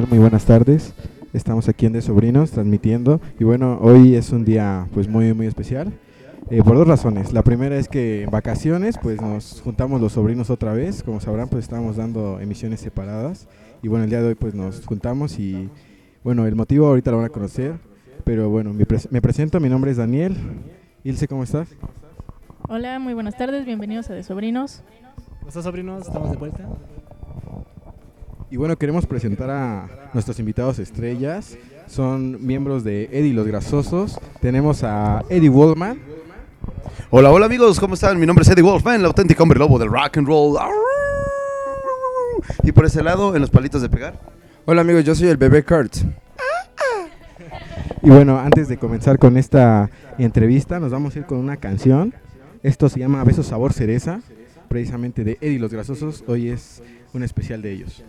¿qué tal? Muy buenas tardes. Estamos aquí en De Sobrinos transmitiendo y bueno, hoy es un día pues muy muy especial eh, por dos razones. La primera es que en vacaciones pues nos juntamos los sobrinos otra vez, como sabrán pues estamos dando emisiones separadas y bueno, el día de hoy pues nos juntamos y bueno, el motivo ahorita lo van a conocer, pero bueno, me, pres- me presento, mi nombre es Daniel. Ilse, ¿cómo estás? Hola, muy buenas tardes, bienvenidos a De Sobrinos. ¿Cómo estás, sobrinos? Estamos de vuelta. Y bueno, queremos presentar a nuestros invitados estrellas. Son miembros de Eddie los Grasosos. Tenemos a Eddie Wallman. Hola, hola amigos, ¿cómo están? Mi nombre es Eddie Wolfman, el auténtico hombre lobo del rock and roll. Y por ese lado, en los palitos de pegar. Hola amigos, yo soy el bebé Kurt. Y bueno, antes de comenzar con esta entrevista, nos vamos a ir con una canción. Esto se llama Besos Sabor Cereza, precisamente de Eddie los Grasosos. Hoy es un especial de ellos.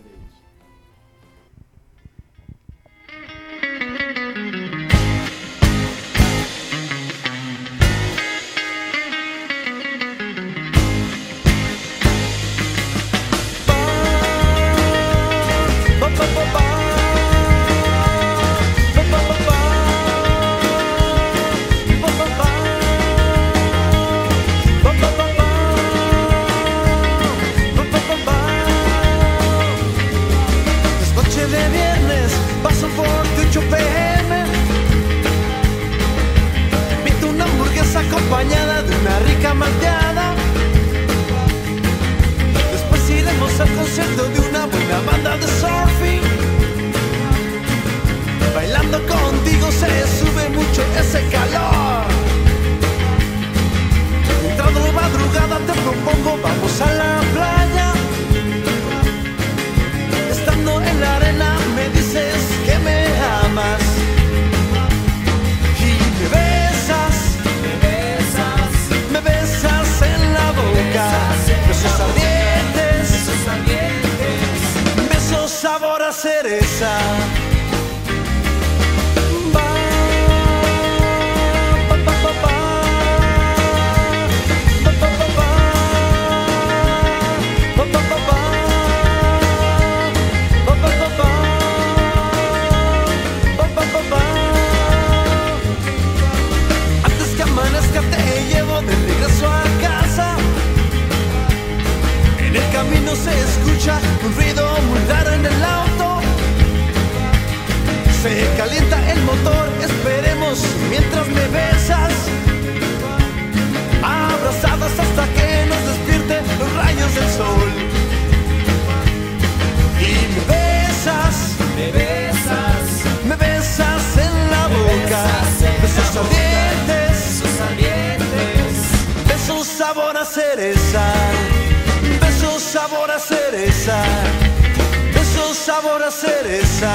Sabor a cereza.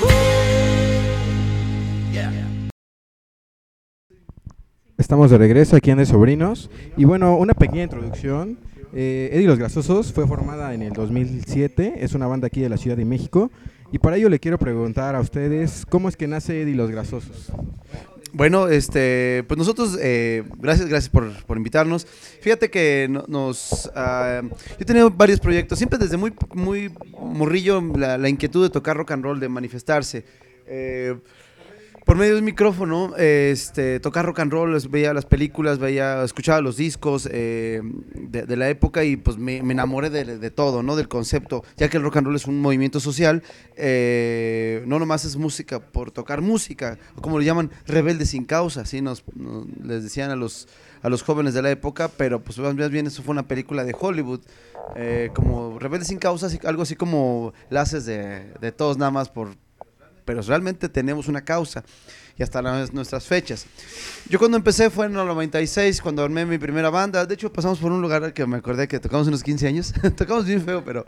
Uh. Estamos de regreso aquí en De Sobrinos. Y bueno, una pequeña introducción. Eh, Eddie los Grasosos fue formada en el 2007. Es una banda aquí de la Ciudad de México. Y para ello le quiero preguntar a ustedes, ¿cómo es que nace Eddie los Grasosos? Bueno, este, pues nosotros, eh, gracias, gracias por, por invitarnos. Fíjate que no- nos, ah, yo he tenido varios proyectos, siempre desde muy, muy morrillo la, la inquietud de tocar rock and roll, de manifestarse. Eh, por medio de un micrófono, este, tocar rock and roll, veía las películas, veía, escuchaba los discos eh, de, la época y pues me, enamoré de, todo, ¿no? Del concepto, ya que el rock and roll es un movimiento social, eh, no nomás es música por tocar música, como le llaman, rebeldes sin causa, así nos, les decían a los, a los jóvenes de la época, pero pues más bien eso fue una película de Hollywood, eh, como rebeldes sin causa, algo así como la haces de, de todos nada más por pero realmente tenemos una causa y hasta las- nuestras fechas. Yo cuando empecé fue en el 96, cuando armé mi primera banda. De hecho, pasamos por un lugar que me acordé que tocamos unos 15 años. tocamos bien feo, pero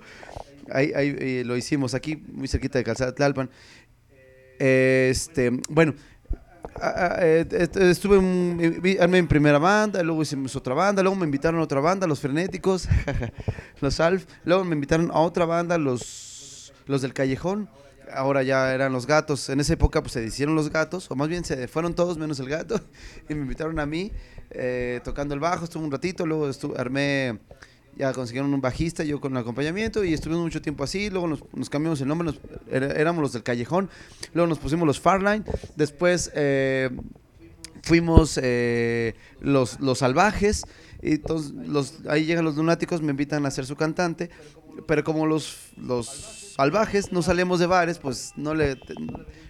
ahí, ahí, eh, lo hicimos aquí, muy cerquita de Calzada Tlalpan. Este, bueno, eh, est- estuve en, vi- armé mi primera banda, luego hicimos otra banda, luego me invitaron a otra banda, los frenéticos, los Alf, luego me invitaron a otra banda, los, los del callejón, ahora ya eran los gatos, en esa época pues se hicieron los gatos, o más bien se fueron todos menos el gato, y me invitaron a mí, eh, tocando el bajo, estuve un ratito, luego estuve, armé ya consiguieron un bajista, yo con el acompañamiento y estuvimos mucho tiempo así, luego nos, cambiamos el nombre, éramos los del Callejón, luego nos pusimos los Farline, después eh, fuimos eh, los, los Salvajes, y entonces los, ahí llegan los lunáticos, me invitan a ser su cantante, pero como los, los salvajes no salíamos de bares, pues no le,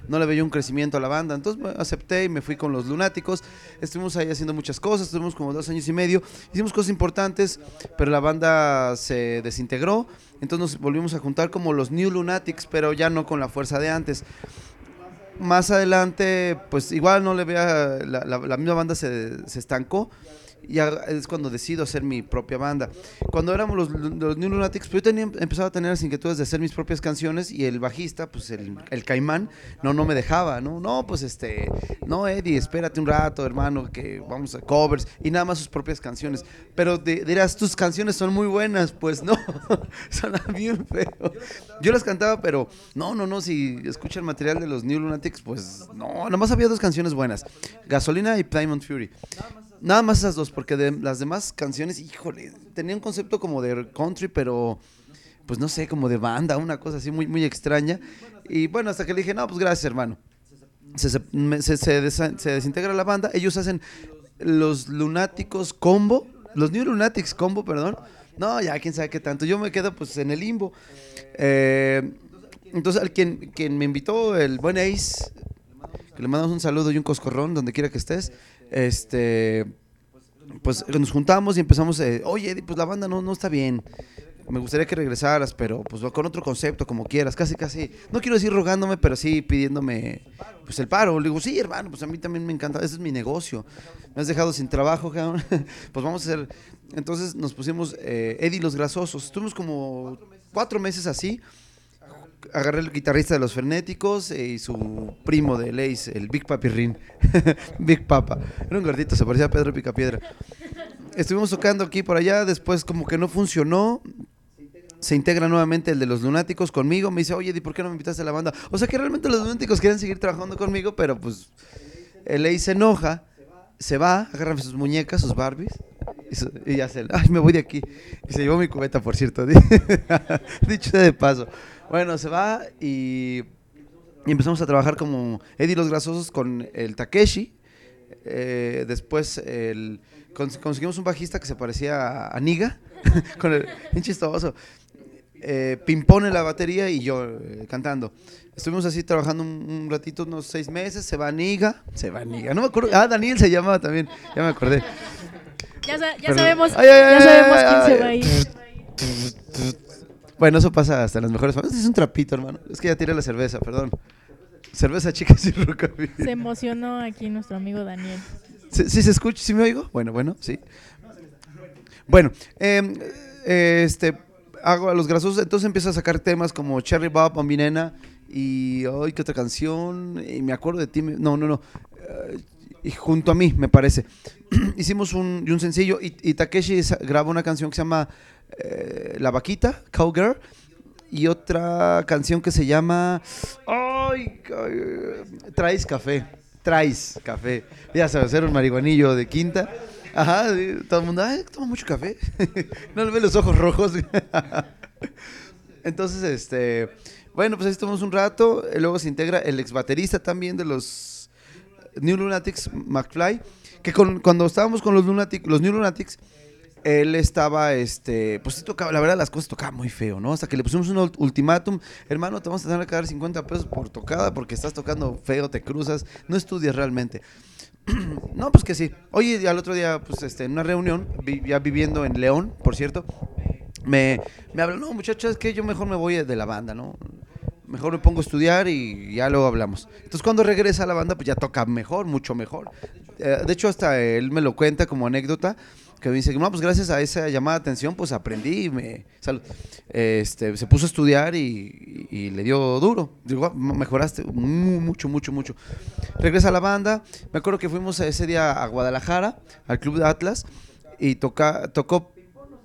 no le veía un crecimiento a la banda. Entonces acepté y me fui con los lunáticos. Estuvimos ahí haciendo muchas cosas, estuvimos como dos años y medio. Hicimos cosas importantes, pero la banda se desintegró. Entonces nos volvimos a juntar como los New Lunatics, pero ya no con la fuerza de antes. Más adelante, pues igual no le veía, la, la- la misma banda se, se estancó. Y es cuando decido hacer mi propia banda. Cuando éramos los, los New Lunatics, pues yo tenía, empezaba a tener las inquietudes de hacer mis propias canciones y el bajista, pues el, el caimán, no, no me dejaba, ¿no? No, pues este, no, Eddie, espérate un rato, hermano, que vamos a covers y nada más sus propias canciones. Pero di- dirás, tus canciones son muy buenas, pues no, suena bien feo. Yo las cantaba, pero no, no, no, si escucha el material de los New Lunatics, pues no, nomás había dos canciones buenas, Gasolina y Diamond Fury. Nada más esas dos, porque de las demás canciones, híjole, tenía un concepto como de country, pero pues no sé, como de banda, una cosa así muy, muy extraña. Y bueno, hasta que le dije, no, pues gracias, hermano. Se, se, se- se desintegra la banda, ellos hacen los Lunáticos Combo, los New Lunatics Combo, perdón. No, ya quién sabe qué tanto. Yo me quedo pues en el limbo. Eh, entonces, al quien, quien me invitó, el buen Ace, que le mandamos un saludo y un coscorrón donde quiera que estés. Este, pues nos juntamos y empezamos, eh, oye, pues la banda no, no está bien. Me gustaría que regresaras, pero pues con otro concepto, como quieras, casi, casi. No quiero decir rogándome, pero sí pidiéndome pues el paro. Le digo, sí, hermano, pues a mí también me encanta, ese es mi negocio. Me has dejado sin trabajo, pues vamos a hacer. Entonces nos pusimos eh, Eddie los Grasosos. Estuvimos como cuatro meses así agarré el guitarrista de los Fernéticos eh, y su primo de Lace, el Big Papirrín. Big Papa. Era un gordito, se parecía a Pedro Picapiedra. Estuvimos tocando aquí por allá, después como que no funcionó. Se integra nuevamente el de los lunáticos conmigo. Me dice, oye, ¿y por qué no me invitaste a la banda? O sea que realmente los lunáticos quieren seguir trabajando conmigo, pero pues el Lace se enoja, se va, agarra sus muñecas, sus Barbies. Y, su- y ya se, ay, me voy de aquí. Y se llevó mi cubeta, por cierto. Dicho de paso. Bueno, se va y, empezamos a trabajar como Eddie los Grasosos con el Takeshi. Eh, después conseguimos un bajista que se parecía a, Niga, con el chistoso. Eh, Pimpón en la batería y yo eh, cantando. Estuvimos así trabajando un, un ratito, unos seis meses. Se va Niga, se va Niga. No me acuerdo. Ah, Daniel se llamaba también. Ya me acordé. Ya, sa- ya Perdón. sabemos, Ay, ay, ya ay, sabemos ay, quién ay, se va a ir. Bueno, eso pasa hasta las mejores familias. Es un trapito, hermano. Es que ya tiré la cerveza, perdón. Cerveza, chicas y rockabilly. Se emocionó aquí nuestro amigo Daniel. ¿Sí, sí se escucha? ¿Sí me oigo? Bueno, bueno, sí. Bueno, em, eh, este, hago a los grasosos, entonces empiezo a sacar temas como Cherry Bob, Bambinena y, ay, ¿qué otra canción? Y me acuerdo de ti, no, no, no. Eh, junto a mí, me parece. Hicimos un, un sencillo y, Takeshi grabó una canción que se llama eh, La Vaquita, Cowgirl, y otra canción que se llama ay, ay, Traes Café. Traes Café. Ya sabes, ser un marihuanillo de quinta. Ajá, todo el mundo, ay, toma mucho café. no le ve los ojos rojos. Entonces, este, bueno, pues ahí estuvimos un rato. eh, Luego se integra el ex baterista también de los New Lunatics, McFly, que con- cuando estábamos con los Lunatics, los New Lunatics, él estaba, este, pues sí tocaba, la verdad las cosas tocaba muy feo, ¿no? Hasta que le pusimos un ult- ultimátum, hermano, te vamos a tener que dar 50 pesos por tocada porque estás tocando feo, te cruzas, no estudias realmente. no, pues que sí. Oye, al otro día, pues este, en una reunión, vi- ya viviendo en León, por cierto, me, me hablan, no, muchachos, es que yo mejor me voy de la banda, ¿no? Mejor me pongo a estudiar y ya luego hablamos. Entonces cuando regresa a la banda, pues ya toca mejor, mucho mejor. Eh, de hecho, hasta él me lo cuenta como anécdota, que me dice, no, pues gracias a esa llamada de atención, pues aprendí y me... salud". Este, se puso a estudiar y, y- le dio duro. Digo, "Ah, mejoraste mu- mucho, mucho, mucho. Regresa a la banda. Me acuerdo que fuimos ese día a Guadalajara, al Club de Atlas, y toca, tocó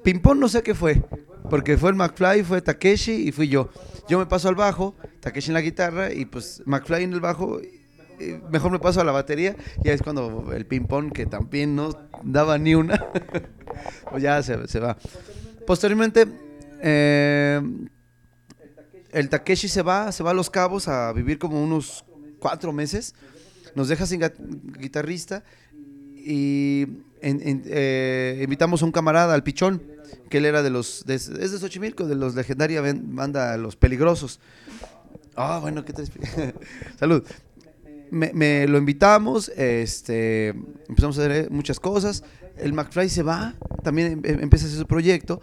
Pimpón, no sé qué fue, porque fue el McFly, fue Takeshi y fui yo. Yo me paso al bajo, Takeshi en la guitarra y pues McFly en el bajo. mejor me paso a la batería y ahí es cuando el ping-pong, que también no daba ni una, pues ya se, se va. Posteriormente, eh, el Takeshi se va, se va a Los Cabos a vivir como unos cuatro meses. Nos deja sin guitarrista y en- en- eh, invitamos a un camarada, al Pichón, que él era de los, de, es de Xochimilco, de los legendaria banda Los Peligrosos. Ah, bueno, ¿qué te Salud. Me, me lo invitamos, este, empezamos a hacer muchas cosas. El McFly se va, también em- em- empieza a hacer su proyecto.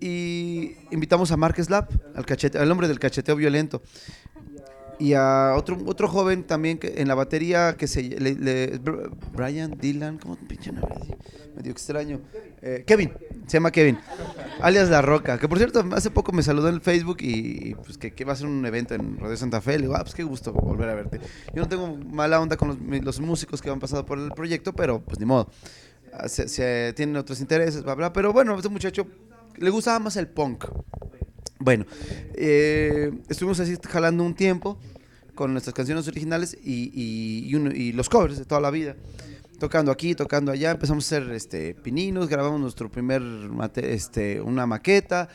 Y invitamos a Mark Slap, al, cachete, al hombre del cacheteo violento. Y a otro, otro joven también que, en la batería que se le- le- Br- Brian Dylan, ¿cómo pinche nombre? Medio extraño. Eh, Kevin, se llama Kevin, alias La Roca, que por cierto hace poco me saludó en Facebook y, pues que, que va a ser un evento en Radio Santa Fe. Le digo, ah, pues qué gusto volver a verte. Yo no tengo mala onda con los, músicos que han pasado por el proyecto, pero pues ni modo. Ah, Se, tienen otros intereses, bla, bla. Pero bueno, este muchacho le gustaba más el punk. Bueno, eh, estuvimos así jalando un tiempo con nuestras canciones originales y, y- los covers de toda la vida. Tocando aquí, tocando allá, empezamos a hacer este, pininos, grabamos nuestro primer, este, una maqueta,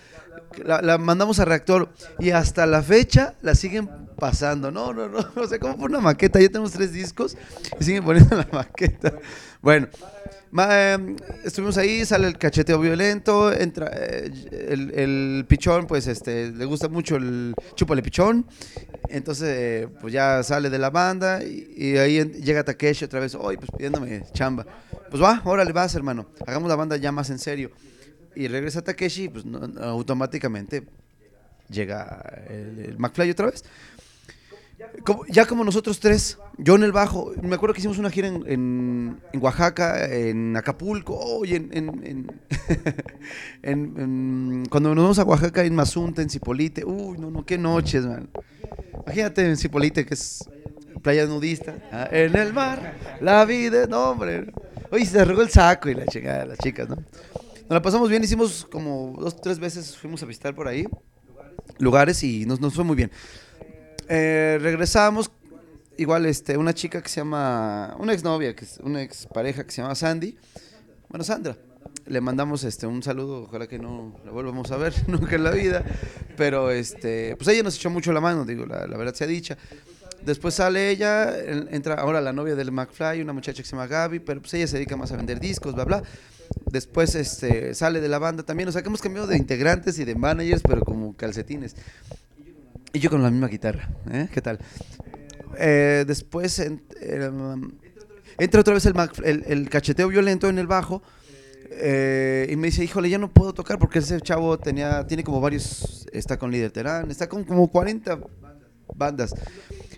la, mandamos a reactor y hasta la fecha la siguen pasando. No, no, no, o sea, como por una maqueta, ya tenemos tres discos y siguen poniendo la maqueta. Bueno, ma- eh, estuvimos ahí, sale el cacheteo violento, entra eh, el, pichón, pues este, le gusta mucho el chúpale pichón. Entonces, eh, pues ya sale de la banda y, ahí llega Takeshi otra vez, hoy pues pidiéndome chamba. Pues va, órale, vas, hermano. Hagamos la banda ya más en serio. Y regresa Takeshi, pues no, automáticamente llega el, el McFly otra vez. Ya como nosotros tres, yo en el bajo, me acuerdo que hicimos una gira en, en- en Oaxaca, en Acapulco, oh, y en, en- cuando nos vamos a Oaxaca, en Mazunta, en Cipolite, uy, no, no, qué noches, man. Imagínate en Cipolite, que es playa nudista, ah, en el mar, la vida, no, hombre. Oye, se arrugó el saco y la chica, las chicas, ¿no? Nos la pasamos bien, hicimos como dos, tres veces, fuimos a visitar por ahí lugares y nos, nos fue muy bien. Eh, regresamos, igual este, una chica que se llama, una exnovia, que es una expareja que se llama Sandy, bueno, Sandra. Le mandamos este un saludo, ojalá que no la volvamos a ver nunca en la vida, pero este, pues ella nos echó mucho la mano, digo, la, la verdad sea dicha. Después sale ella, en- entra ahora la novia del McFly, una muchacha que se llama Gaby, pero pues ella se dedica más a vender discos, bla, bla. Después este, sale de la banda también, o sea que hemos cambiado de integrantes y de managers, pero como calcetines. Y yo con la misma guitarra, ¿eh? ¿Qué tal? Eh, después en- um, entra otra vez el, el- el cacheteo violento en el bajo eh, y me dice, híjole, ya no puedo tocar porque ese chavo tenía, tiene como varios, está con Líder Terán, está con como 40 bandas.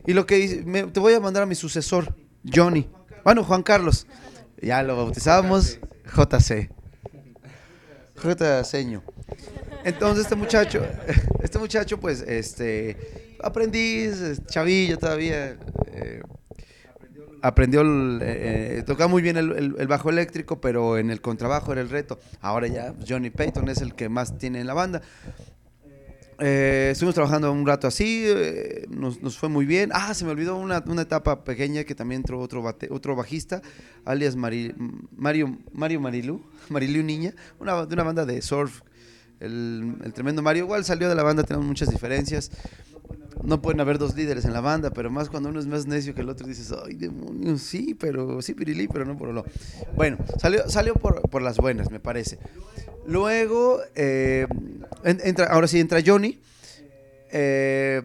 Y lo que me- te voy a mandar a mi sucesor, Johnny. Bueno, Juan Carlos. Ya lo bautizamos, JC. JCño. Entonces este muchacho, este muchacho pues, este, aprendiz, chavillo todavía, eh, aprendió, el, eh, tocaba muy bien el, bajo eléctrico, pero en el contrabajo era el reto. Ahora ya Johnny Payton es el que más tiene en la banda. Eh, estuvimos trabajando un rato así, eh, nos, fue muy bien. Ah, se me olvidó una, una etapa pequeña que también entró otro, bate- otro bajista, alias Mari- Mario, Mario Marilu, Marilu Niña, una, de una banda de surf. El, tremendo Mario igual salió de la banda, tenemos muchas diferencias. No pueden haber dos líderes en la banda, pero más cuando uno es más necio que el otro, dices, ay, demonios, sí, pero sí, pirilí, pero no por lo. Bueno, salió, salió por, por las buenas, me parece. Luego, eh, en- entra, ahora sí entra Johnny. Eh,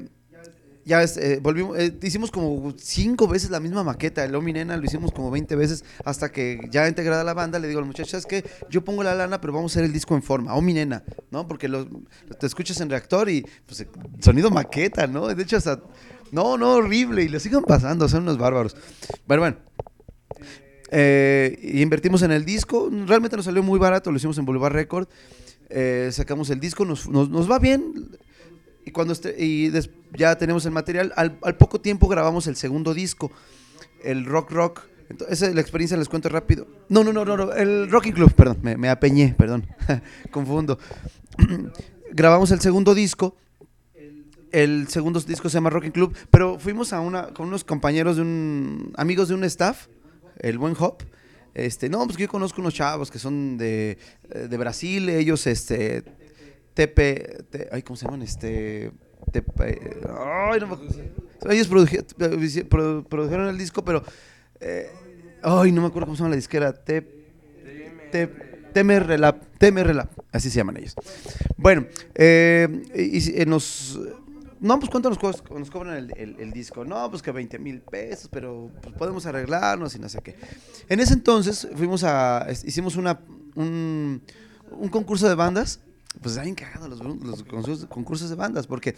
ya es, eh, volvimos, eh, hicimos como cinco veces la misma maqueta, el Omi Nena lo hicimos como 20 veces hasta que ya integrada la banda le digo a los muchachos, es que yo pongo la lana, pero vamos a hacer el disco en forma, Omi Nena, ¿no? Porque los, te escuchas en reactor y pues eh, sonido maqueta, ¿no? De hecho hasta, no, no, horrible, y lo sigan pasando, son unos bárbaros. Bueno, bueno. Invertimos en el disco, realmente nos salió muy barato, lo hicimos en Boulevard Record, sacamos el disco, nos, nos va bien, y cuando este- y des- ya tenemos el material, al, poco tiempo grabamos el segundo disco, el Rock Rock. Entonces, esa es la experiencia, les cuento rápido. No, no, no, no, no, el Rocking Club, perdón, me, me apeñé, perdón, confundo. grabamos el segundo disco. El segundo disco se llama Rocking Club, pero fuimos a una con unos compañeros de un amigos de un staff, el buen Hop, Este, no, pues yo conozco unos chavos que son de, eh, de Brasil, ellos, este, TP, ay, ¿cómo se llaman? Este, TP, ay, no me. Ellos produje- produ- produjeron el disco, pero, eh, ay, no me acuerdo cómo se llama la disquera, T, T, TMR Lab, así se llaman ellos. Bueno, eh, y, eh, nos... No, pues cuánto nos, cobran el, disco. No, pues que 20 mil pesos, pero pues podemos arreglarnos y no sé qué. En ese entonces fuimos a, hicimos una, un, un concurso de bandas. Pues bien cagado los, los concursos, concursos de bandas, porque,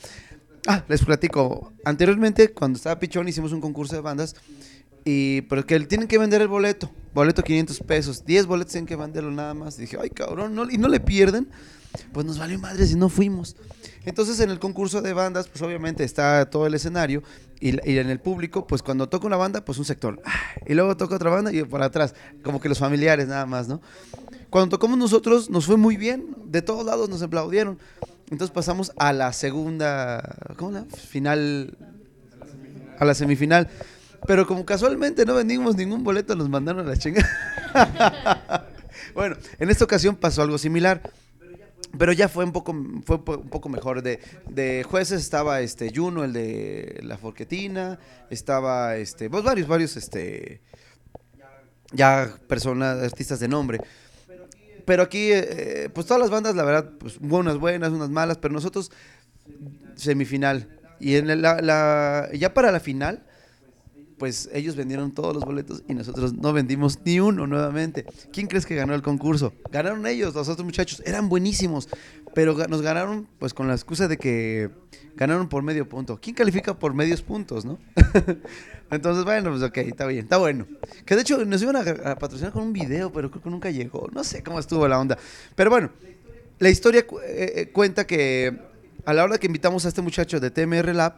ah, les platico, anteriormente cuando estaba Pichón hicimos un concurso de bandas, y, pero que tienen que vender el boleto, boleto 500 pesos, 10 boletos tienen que venderlo nada más. dije, ay cabrón, no, y no le pierden, pues nos valió madre si no fuimos. Entonces en el concurso de bandas, pues obviamente está todo el escenario y, y en el público, pues cuando toca una banda, pues un sector. ah, Y luego toca otra banda y por atrás, como que los familiares nada más, ¿no? Cuando tocamos nosotros, nos fue muy bien, de todos lados nos aplaudieron. Entonces pasamos a la segunda, ¿cómo la? Final, a la semifinal. Pero como casualmente no vendimos ningún boleto, nos mandaron a la chingada. bueno, en esta ocasión pasó algo similar. Pero ya fue un poco, fue un poco mejor. De, de jueces estaba este Juno, el de la Forquetina, estaba este, pues varios, varios, este, ya personas, artistas de nombre. Pero aquí, eh, pues todas las bandas, la verdad, pues unas buenas, unas malas, pero nosotros semifinal. Y en la- ya para la final, pues ellos vendieron todos los boletos y nosotros no vendimos ni uno nuevamente. ¿Quién crees que ganó el concurso? Ganaron ellos, los otros muchachos, eran buenísimos, pero nos ganaron pues con la excusa de que ganaron por medio punto. ¿Quién califica por medios puntos, no? Entonces, bueno, pues ok, está bien, está bueno. Que de hecho nos iban a, patrocinar con un video, pero creo que nunca llegó. No sé cómo estuvo la onda. Pero bueno, la historia eh, eh, cuenta que a la hora que invitamos a este muchacho de TMR Lab,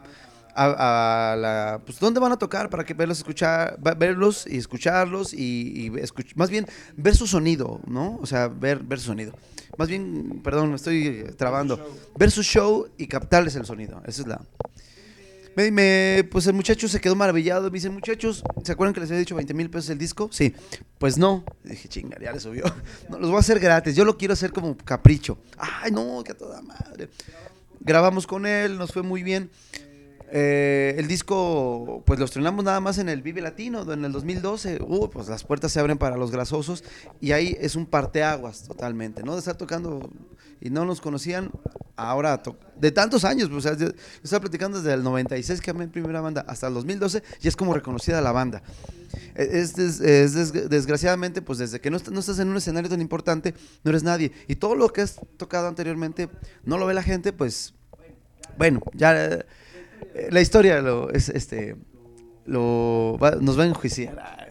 a, a la, pues, ¿dónde van a tocar para que verlos, escuchar, verlos y escucharlos y, y escuch- más bien ver su sonido, ¿no? O sea, ver, ver su sonido. Más bien, perdón, me estoy trabando. Ver su show y captarles el sonido. Esa es la... Me, me- pues el muchacho se quedó maravillado. Me dice, muchachos, ¿se acuerdan que les había dicho 20 mil pesos el disco? Sí. Pues no. Y dije, chinga, ya le subió. No, los voy a hacer gratis. Yo lo quiero hacer como capricho. Ay, no, que a toda madre. Grabamos con él, nos fue muy bien. Eh, el disco, pues lo estrenamos nada más en el Vive Latino, en el 2012. Uh, pues las puertas se abren para los grasosos y ahí es un parteaguas totalmente, ¿no? De estar tocando y no nos conocían ahora, de tantos años, pues, o sea, yo, estaba platicando desde el 96 que mi primera banda hasta el 2012 y es como reconocida la banda. Eh, Es, des- es des- desgraciadamente, pues desde que no, est- no estás en un escenario tan importante, no eres nadie. Y todo lo que has tocado anteriormente no lo ve la gente, pues bueno, ya la historia lo, es este lo nos va a enjuiciar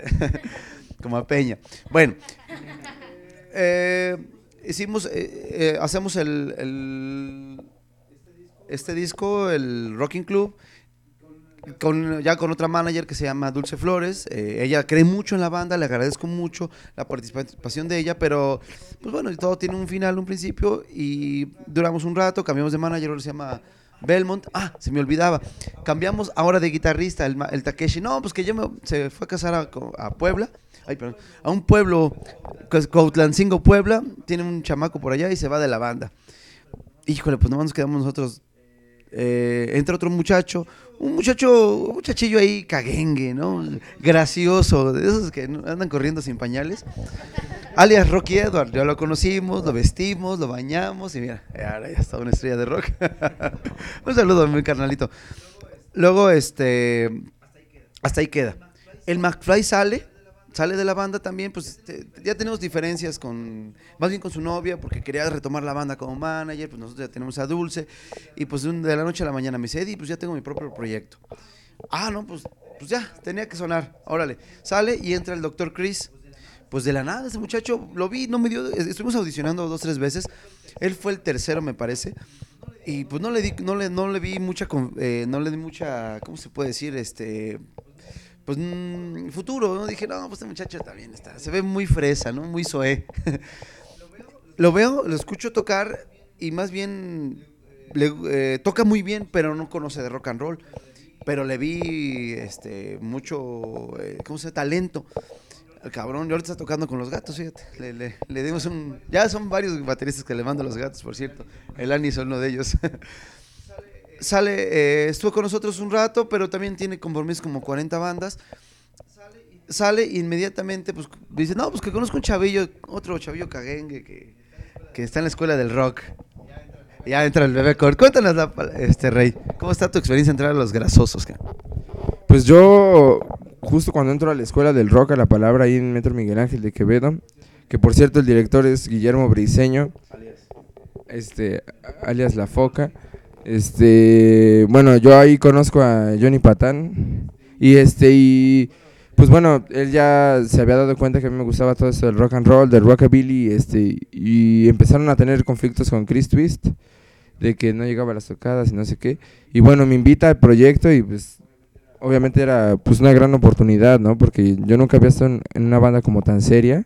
como a Peña. Bueno, eh, hicimos, eh, eh, hacemos el, este disco, el Rocking Club, con, ya con otra manager que se llama Dulce Flores. eh, ella cree mucho en la banda, le agradezco mucho la participación de ella, pero pues bueno, todo tiene un final, un principio y duramos un rato, cambiamos de manager, se llama Belmont. Ah, se me olvidaba. Cambiamos ahora de guitarrista, el, el Takeshi. No, pues que ya me- se fue a casar a, Puebla. Ay, perdón. A un pueblo, Cuautlancingo, Puebla. Tiene un chamaco por allá y se va de la banda. Híjole, pues nomás nos quedamos nosotros. Eh, entra otro muchacho, un muchacho, un muchachillo ahí caguengue, ¿no? Gracioso, de esos que andan corriendo sin pañales. Alias Rocky Edward, ya lo conocimos, lo vestimos, lo bañamos y mira, ahora ya está una estrella de rock. un saludo a mi carnalito. Luego, este, hasta ahí queda. El McFly sale, sale de la banda también, pues te- ya tenemos diferencias con, más bien con su novia, porque quería retomar la banda como manager, pues nosotros ya tenemos a Dulce, y pues de la noche a la mañana me dice, Eddie, pues ya tengo mi propio proyecto. Ah, no, pues, pues ya, tenía que sonar, órale. Sale y entra el doctor Chris. Pues de la nada, ese muchacho, lo vi, no me dio, estuvimos audicionando dos, tres veces, él fue el tercero, me parece, y pues no le di, no le, no le vi mucha, eh, no le di mucha, ¿cómo se puede decir? Este, pues mm, futuro. Dije, no, pues este muchacho también está, se ve muy fresa, ¿no? Muy soe. lo veo, lo escucho tocar y más bien le, eh, toca muy bien, pero no conoce de rock and roll. Pero le vi este mucho, eh, ¿cómo se? Talento. El cabrón, y ahorita está tocando con los gatos, fíjate. Le, le- le dimos un. Ya son varios bateristas que le mando a los gatos, por cierto. El Ani es uno de ellos. Sale, eh, estuvo con nosotros un rato, pero también tiene compromisos como 40 bandas. Sale e inmediatamente, pues dice: No, pues que conozco un chavillo, otro chavillo caguengue que, que está en la escuela del rock. Ya entra el bebé Cord. Cuéntanos, la, este Rey, ¿cómo está tu experiencia entrar a los grasosos? Pues yo, justo cuando entro a la escuela del rock, a la palabra ahí en Metro Miguel Ángel de Quevedo, que por cierto el director es Guillermo Briseño, este, alias La Foca. Este, bueno, yo ahí conozco a Johnny Patán y este y pues bueno, él ya se había dado cuenta que a mí me gustaba todo esto del rock and roll, del rockabilly, este y empezaron a tener conflictos con Chris Twist de que no llegaba a las tocadas y no sé qué. Y bueno, me invita al proyecto y pues obviamente era pues una gran oportunidad, ¿no? Porque yo nunca había estado en una banda como tan seria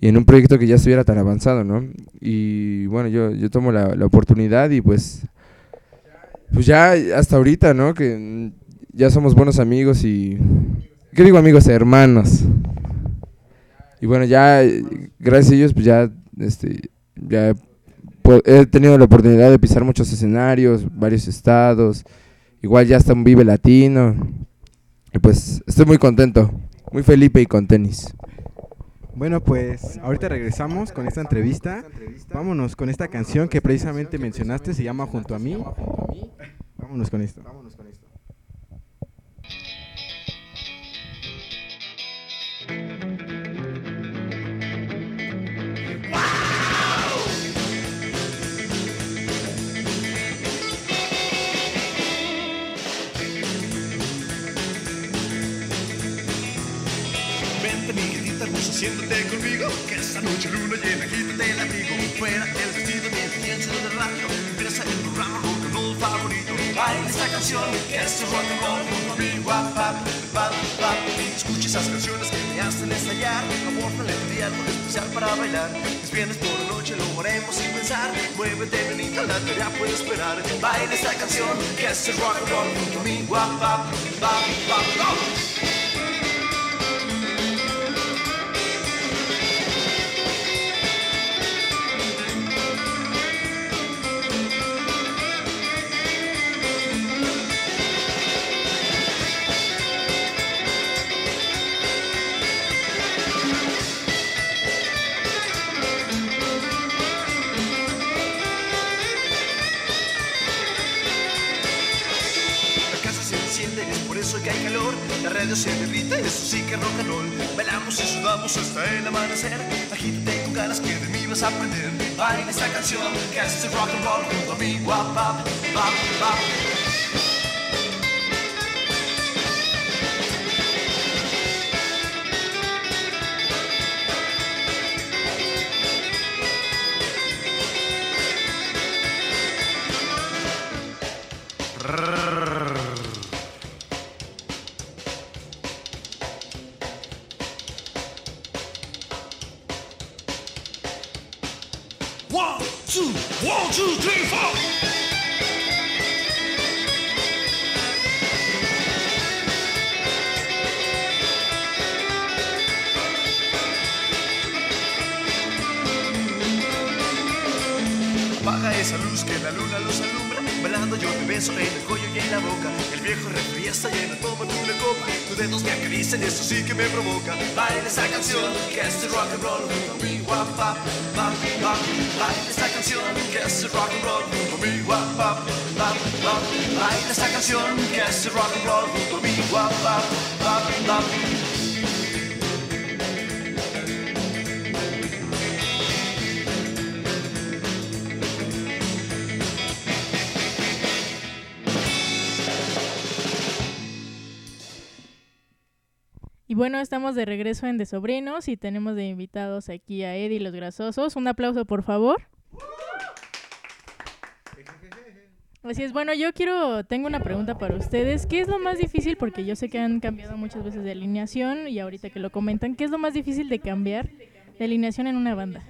y en un proyecto que ya estuviera tan avanzado, ¿no? Y bueno, yo, yo tomo la, la oportunidad y pues pues ya hasta ahorita, ¿no? Que ya somos buenos amigos y ¿qué digo amigos? Hermanos. Y bueno, ya gracias a ellos pues ya este ya he tenido la oportunidad de pisar muchos escenarios, varios estados. Igual ya está un Vive Latino. Y pues estoy muy contento. Muy Felipe y con tenis. Bueno, pues ahorita regresamos con esta entrevista. Vámonos con esta canción que precisamente mencionaste, se llama Junto a mí. Vámonos con esto. Vente siéntate conmigo Que esta noche luna llena, quítate el abrigo Fuera el vestido, mi experiencia de radio Empieza el programa rock and roll favorito. Baila esta canción, que es tu rock and roll Junto a mí, guap, pap, pap, pap Escucha esas canciones que me hacen estallar Amórfale un día algo especial para bailar. Es viernes por la noche, lo haremos sin pensar Muévete, benita, la tarea puede esperar. Baila esta canción, que es rock and roll Junto a mí, guap, pap, pap, pap, el amanecer. Agítate con ganas que de mí vas a aprender. Baila esta canción que es rock and roll junto a mí. Guap, pap, pap, beso en el cuello y en la boca. El viejo refri está lleno, toma tú una copa. Tus dedos me acarician, eso sí que me provoca. Baila esa canción que es el rock and roll. Mí, guap, pap, pap, pap. Baila esa canción que es el rock and roll. Mí, guap, pap, pap. Baila esa canción que es el rock and roll. Mí, guap, pap, pap. Bueno, estamos de regreso en De Sobrinos y tenemos de invitados aquí a Eddie los Grasosos. Un aplauso, por favor. Así es, bueno, yo quiero, tengo una pregunta para ustedes. ¿Qué es lo más difícil? Porque yo sé que han cambiado muchas veces de alineación y ahorita que lo comentan, ¿qué es lo más difícil de cambiar de alineación en una banda?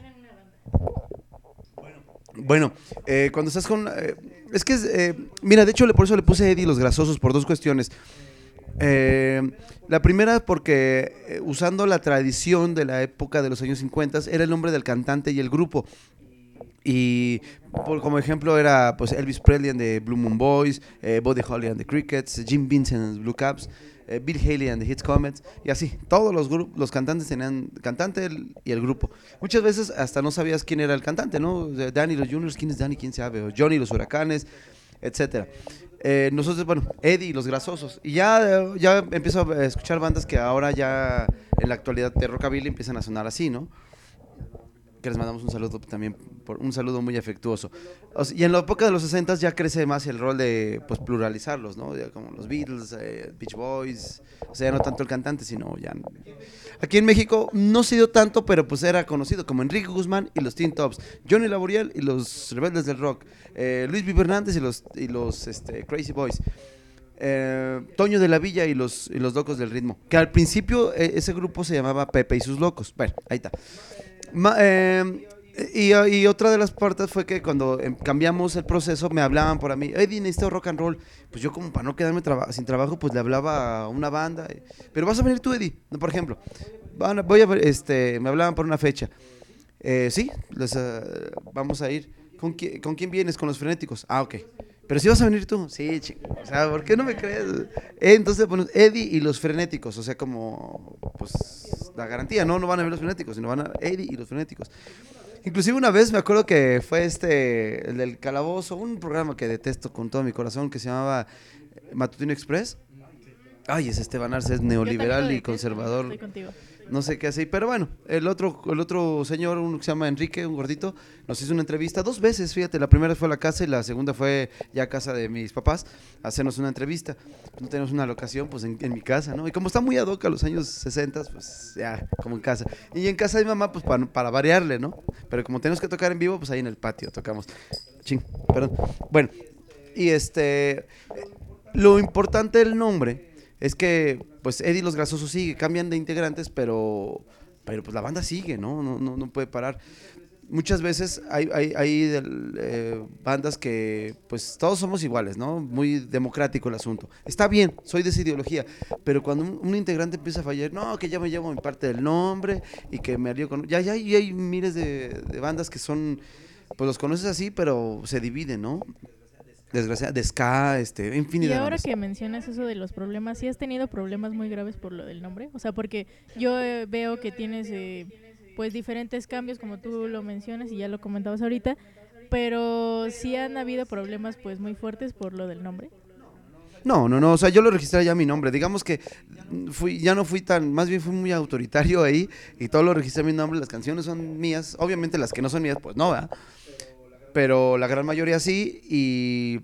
Bueno, eh, cuando estás con... eh, es que, eh, mira, de hecho por eso le puse a Eddie los grasosos por dos cuestiones. Eh, la primera porque eh, usando la tradición de la época de los años 50 era el nombre del cantante y el grupo. Y por, como ejemplo era pues Elvis Presley and the Blue Moon Boys, eh, Buddy Holly and the Crickets, Jim Vincent and the Blue Caps, eh, Bill Haley and the Hits Comets, y así. Todos los los cantantes tenían cantante y el grupo. Muchas veces hasta no sabías quién era el cantante, ¿no? Danny los Juniors, ¿quién es Danny? ¿Quién sabe? O Johnny los Huracanes, etcétera. Eh, nosotros, bueno, Eddie los Grasosos. Y ya, ya empiezo a escuchar bandas que ahora ya en la actualidad de rockabilly empiezan a sonar así, ¿no? Que les mandamos un saludo también, por, un saludo muy afectuoso. Y en la época de los 60 ya crece más el rol de pues, pluralizarlos, ¿no? Como los Beatles, eh, Beach Boys, o sea, ya no tanto el cantante, sino ya... Aquí en México no se dio tanto, pero pues era conocido como Enrique Guzmán y los Teen Tops, Johnny Laboriel y los Rebeldes del Rock, eh, Luis Vive Hernández y los, y los este, Crazy Boys. eh, Toño de la Villa y los, y los Locos del Ritmo. Que al principio eh, ese grupo se llamaba Pepe y sus Locos. Bueno, ahí está. Eh, y, otra de las partes fue que cuando em, cambiamos el proceso me hablaban por mí, Eddie, necesito rock and roll. Pues yo como para no quedarme traba- sin trabajo, pues le hablaba a una banda. eh, Pero vas a venir tú, Eddie, por ejemplo. Van voy a este, me hablaban por una fecha. Eh, sí, eh, vamos a ir. ¿Con, ¿Con quién vienes? Con los frenéticos. Ah, ok. Pero si vas a venir tú. Sí, chico. O sea, ¿por qué no me crees? Eh, entonces pones Eddie y los frenéticos. O sea, como, pues, la garantía. No, no van a ver los frenéticos, sino van a Eddie y los frenéticos. Inclusive una vez me acuerdo que fue este, el del calabozo, un programa que detesto con todo mi corazón, que se llamaba Matutino Express. Ay, ese Esteban Arce es neoliberal y conservador Estoy contigo. No sé qué hace. Pero bueno, el otro, el otro señor, uno que se llama Enrique, un gordito, nos hizo una entrevista dos veces, fíjate, la primera fue a la casa y la segunda fue ya a casa de mis papás, a hacernos una entrevista. No tenemos una locación, pues en, mi casa, ¿no? Y como está muy ad a los años 60, pues ya, como en casa. Y en casa de mi mamá, pues para, para variarle, ¿no? Pero como tenemos que tocar en vivo, pues ahí en el patio tocamos. Ching, perdón. Bueno, y este, lo importante del nombre es que pues Eddie los Grasosos sigue, cambian de integrantes, pero pero pues la banda sigue, ¿no? No, no, no puede parar. Muchas veces hay, hay, hay eh, bandas que pues todos somos iguales, ¿no? Muy democrático el asunto. Está bien, soy de esa ideología, pero cuando un, un integrante empieza a fallar, no, que ya me llevo mi parte del nombre y que me haría con... Ya, ya, ya hay miles de, de bandas que son, pues los conoces así, pero se dividen, ¿no? Desgraciadamente, de ska, este, Y infinidad de ahora que mencionas eso de los problemas, ¿sí has tenido problemas muy graves por lo del nombre? O sea, porque yo eh, veo que tienes eh, pues diferentes cambios, como tú lo mencionas y ya lo comentabas ahorita, pero sí han habido problemas pues muy fuertes por lo del nombre. No, no, no, o sea, yo lo registré ya mi nombre. Digamos que fui, ya no fui tan, más bien fui muy autoritario ahí y todo lo registré a mi nombre. Las canciones son mías, obviamente las que no son mías, pues no, ¿verdad? Pero la gran mayoría sí y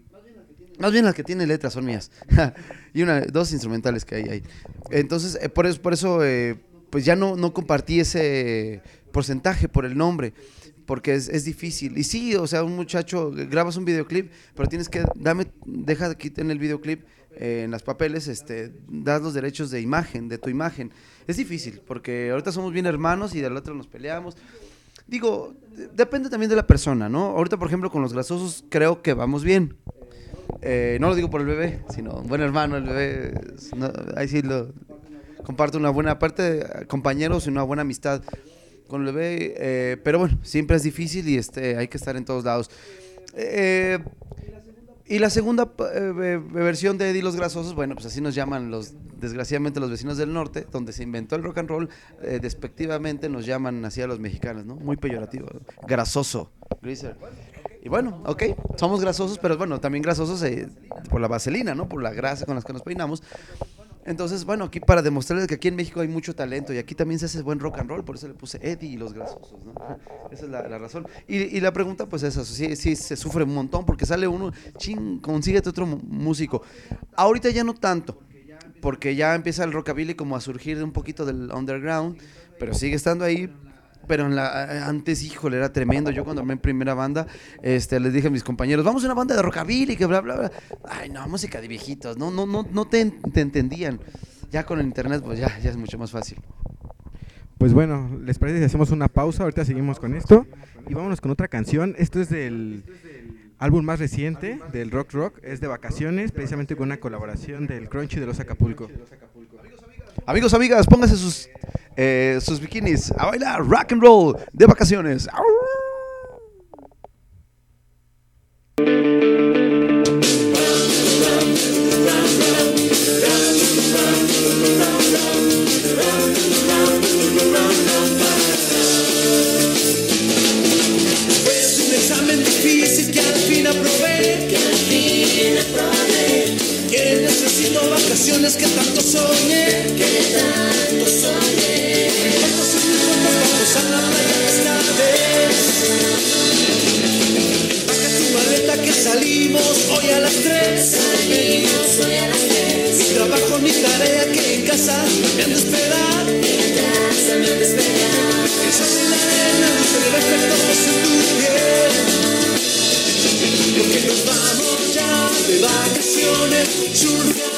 más bien las que tienen letras son mías y una, dos instrumentales que hay ahí. Entonces, eh, por eso, por eso, eh, pues ya no, no compartí ese porcentaje por el nombre. Porque es, es difícil. Y sí, o sea, un muchacho, grabas un videoclip, pero tienes que, dame, deja aquí en el videoclip, eh, en las papeles, este, das los derechos de imagen, de tu imagen. Es difícil, porque ahorita somos bien hermanos y del otro nos peleamos. Digo, de- depende también de la persona, ¿no? Ahorita, por ejemplo, con los grasosos creo que vamos bien. Eh, no lo digo por el bebé, sino un buen hermano, el bebé, no, ahí sí lo comparto una buena parte, compañeros y una buena amistad con el bebé, eh, pero bueno, siempre es difícil y este, hay que estar en todos lados. Eh, y la segunda eh, ve- versión de Eddie los Grasosos, bueno, pues así nos llaman los, desgraciadamente los vecinos del norte, donde se inventó el rock and roll, eh, despectivamente nos llaman así a los mexicanos, ¿no? Muy peyorativo, grasoso. Y bueno, ok, somos grasosos, pero bueno, también grasosos eh, por la vaselina, ¿no? Por la grasa con la que nos peinamos. Entonces, bueno, aquí para demostrarles que aquí en México hay mucho talento y aquí también se hace buen rock and roll, por eso le puse Eddie y los grasosos, ¿no? Esa es la, razón. Y, la pregunta, pues es eso, sí, sí, se sufre un montón porque sale uno, ching, consíguete otro músico. Ahorita ya no tanto, porque ya empieza el rockabilly como a surgir un poquito del underground, pero sigue estando ahí. Pero la, antes, híjole, era tremendo. Yo cuando armé en primera banda, este, les dije a mis compañeros, vamos a una banda de rockabilly, que bla, bla, bla. Ay, no, música de viejitos. No, no, no, no te, te entendían. Ya con el internet, pues ya, ya es mucho más fácil. Pues bueno, ¿les parece si hacemos una pausa? Ahorita seguimos con esto. Y vámonos con otra canción. Esto es del álbum más reciente del rock rock es de vacaciones, precisamente con una colaboración del Crunchy de los Acapulco. Amigos, amigas, pónganse sus, eh, sus bikinis a bailar rock and roll de vacaciones. ¡Au! Es un examen difícil que al fin. Vacaciones que tanto soñé. Vamos en mi cuerpo, vamos a la playa esta vez. Baja tu maleta que salimos hoy a las tres. Mi trabajo, mi tarea que en casa me han de esperar. El sol y la arena lucen reflectados en tu piel. Porque nos vamos ya de vacaciones, surfaremos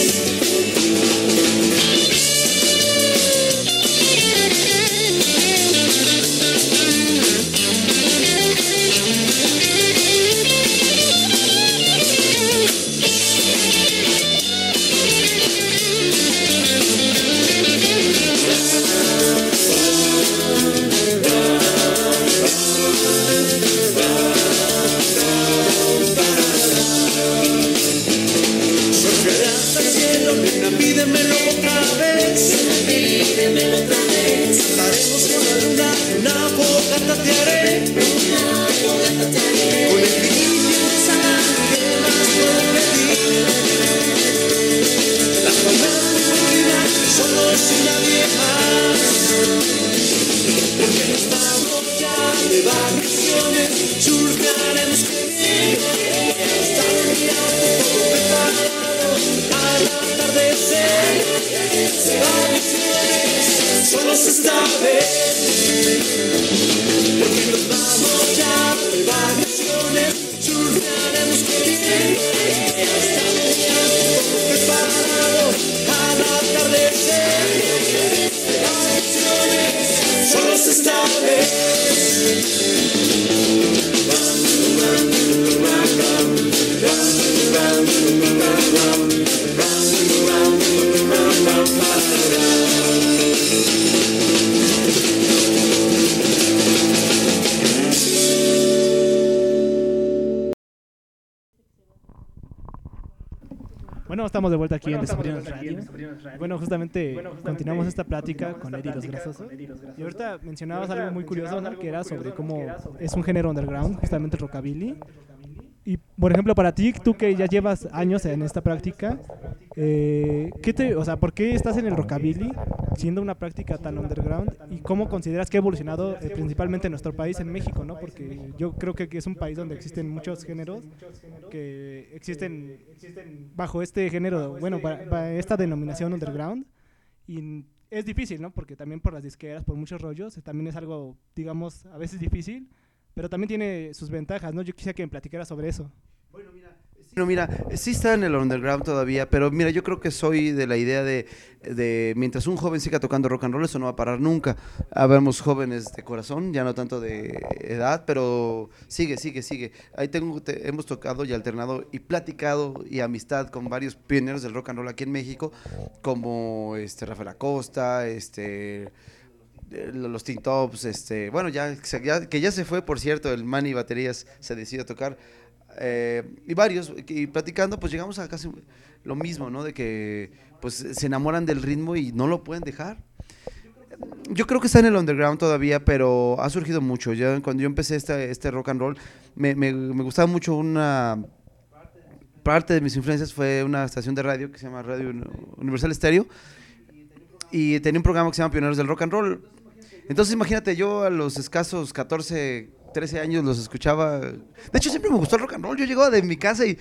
estamos de vuelta aquí en Desobrinos Radio. Bueno, justamente continuamos esta plática con Eddie Los Grasosos. Y ahorita mencionabas algo muy curioso, ¿no? Que era sobre cómo es un género underground, justamente el rockabilly. Y, por ejemplo, para ti, tú que ya llevas años en esta práctica, eh, ¿qué te, o sea, ¿por qué estás en el rockabilly siendo una práctica tan underground? ¿Y cómo consideras que ha evolucionado eh, principalmente en nuestro país, en México, ¿no? Porque yo creo que es un país donde existen muchos géneros que existen bajo este género, bueno, esta denominación underground. Y es difícil, ¿no? Porque también por las disqueras, por muchos rollos, eh, también es algo, digamos, a veces difícil, pero también tiene sus ventajas, ¿no? Yo quisiera que me platicara sobre eso. No, mira, sí está en el underground todavía, pero mira, yo creo que soy de la idea de, de mientras un joven siga tocando rock and roll, eso no va a parar nunca. Habemos jóvenes de corazón, ya no tanto de edad, pero sigue, sigue, sigue. Ahí tengo, te- hemos tocado y alternado y platicado y amistad con varios pioneros del rock and roll aquí en México, como este Rafael Acosta, este los Teen Tops, este, bueno, ya, que ya se fue, por cierto, el Manny Baterías se decidió a tocar, eh, y varios, y platicando, pues llegamos a casi lo mismo, ¿no? De que, pues, se enamoran del ritmo y no lo pueden dejar. Yo creo que está en el underground todavía, pero ha surgido mucho. Ya cuando yo empecé este, este rock and roll, me, me- me gustaba mucho una... Parte de mis influencias fue una estación de radio que se llama Radio Universal Stereo, y tenía un programa que se llama Pioneros del Rock and Roll. Entonces imagínate, yo a los escasos 14, 13 años los escuchaba. De hecho, siempre me gustó el rock and roll. Yo llegaba de mi casa y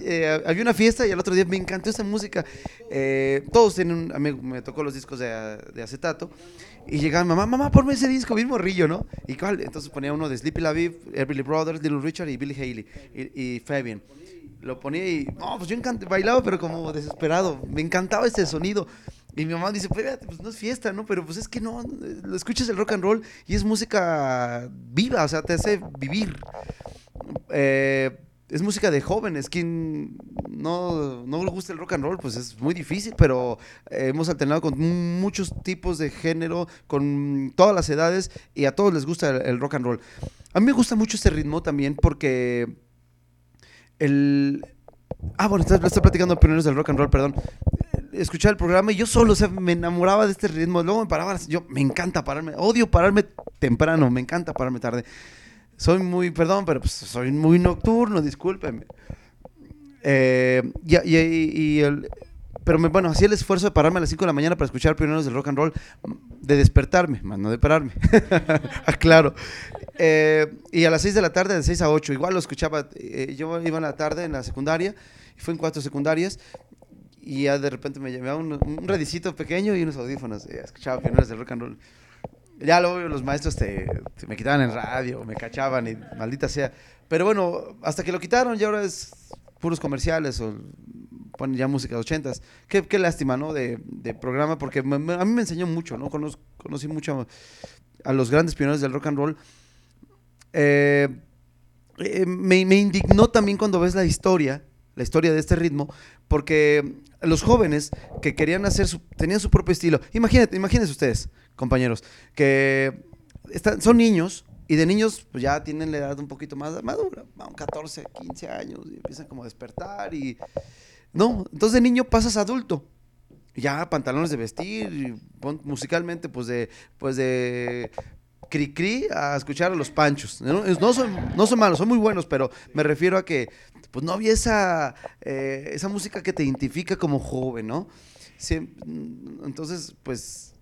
eh, había una fiesta y al otro día me encantó esa música. Eh, todos tienen mí me tocó los discos de, acetato y llegaban, mamá, mamá, ponme ese disco, bien morrillo, ¿no? ¿Y cuál? Entonces ponía uno de Sleepy LaViv, Everly Brothers, Little Richard y Billy Haley y, Fabian. lo ponía y, no, pues yo bailaba, pero como desesperado. Me encantaba ese sonido. Y mi mamá dice, pues, pues no es fiesta, ¿no? Pero pues es que no, escuchas el rock and roll y es música viva, o sea, te hace vivir. Eh, es música de jóvenes. Quien no, no le gusta el rock and roll, pues es muy difícil, pero eh, hemos alternado con muchos tipos de género, con todas las edades, y a todos les gusta el, el rock and roll. A mí me gusta mucho este ritmo también porque el... Ah, bueno, estoy, estoy platicando de pioneros del rock and roll, perdón. Escuchaba el programa y yo solo, o me enamoraba de este ritmo. Luego me paraba, yo me encanta pararme, odio pararme temprano, me encanta pararme tarde. Soy muy, perdón, pero pues soy muy nocturno, discúlpenme. Eh, y, el- pero bueno, hacía el esfuerzo de pararme a las 5 de la mañana para escuchar pioneros del rock and roll, de despertarme, más no de pararme. claro. y a las 6 de la tarde, de 6 a 8, igual lo escuchaba. eh, yo iba en la tarde en la secundaria, fue en cuatro secundarias, y ya de repente me llevaba un, un radicito pequeño y unos audífonos, escuchaba pioneros del rock and roll. Ya luego los maestros te, me quitaban el radio, me cachaban y maldita sea. Pero bueno, hasta que lo quitaron y ahora es puros comerciales o ponen ya música de ochentas. Qué, qué lástima, ¿no? De, de programa porque a mí me enseñó mucho, ¿no? Conoz- conocí mucho a los grandes pioneros del rock and roll. Eh, eh, me, me indignó también cuando ves la historia, la historia de este ritmo, porque los jóvenes que querían hacer su, tenían su propio estilo. Imagínate, imagínense ustedes, compañeros, que están, son niños y de niños pues ya tienen la edad un poquito más madura, van 14, 15 años y empiezan como a despertar y no, entonces de niño pasas adulto. Ya pantalones de vestir, y musicalmente pues de pues de cri cri a escuchar a los panchos. No, son, no son malos, son muy buenos, pero me refiero a que pues no había esa, eh, esa música que te identifica como joven, ¿no? Siem- entonces, pues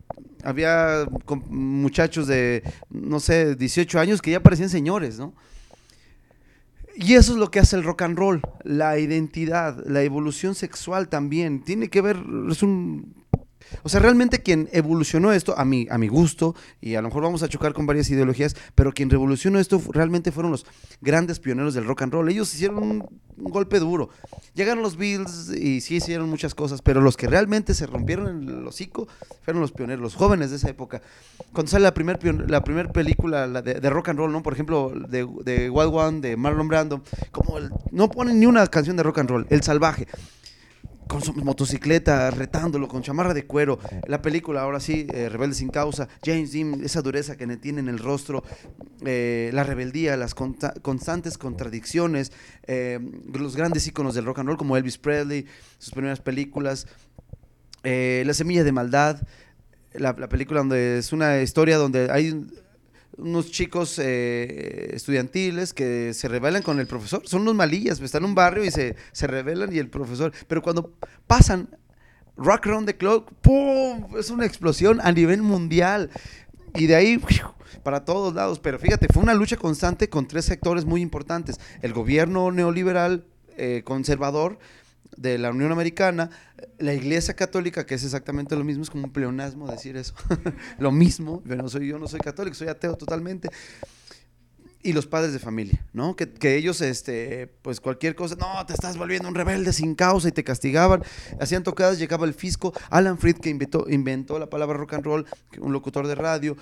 había muchachos de, no sé, 18 años que ya parecían señores, ¿no? Y eso es lo que hace el rock and roll, la identidad, la evolución sexual también. Tiene que ver, es un... O sea, realmente quien evolucionó esto, a mi, a mi gusto, y a lo mejor vamos a chocar con varias ideologías, pero quien revolucionó esto realmente fueron los grandes pioneros del rock and roll. Ellos hicieron un, golpe duro. Llegaron los Beatles y sí hicieron muchas cosas, pero los que realmente se rompieron el hocico fueron los pioneros, los jóvenes de esa época. Cuando sale la primera la primer película la de, de rock and roll, ¿no? Por ejemplo, de, de Wild One, de Marlon Brando, como no ponen ni una canción de rock and roll, El Salvaje con su motocicleta, retándolo, con chamarra de cuero. La película, ahora sí, eh, Rebelde sin causa, James Dean, esa dureza que tiene en el rostro, eh, la rebeldía, las constantes contradicciones, eh, los grandes íconos del rock and roll como Elvis Presley, sus primeras películas, La semilla de maldad, la, la película donde es una historia donde hay unos chicos eh, estudiantiles que se rebelan con el profesor. Son unos malillas, pues, están en un barrio y se, se rebelan y el profesor. Pero cuando pasan Rock Around the Clock, ¡pum! Es una explosión a nivel mundial. Y de ahí para todos lados. Pero fíjate, fue una lucha constante con tres sectores muy importantes. El gobierno neoliberal eh, conservador de la Unión Americana, la Iglesia Católica, que es exactamente lo mismo, es como un pleonasmo decir eso, lo mismo, pero no soy, yo no soy católico, soy ateo totalmente, y los padres de familia, ¿no? Que, que ellos, este, pues cualquier cosa, no, te estás volviendo un rebelde sin causa y te castigaban, hacían tocadas, llegaba el fisco, Alan Freed que inventó, inventó la palabra rock and roll, un locutor de radio,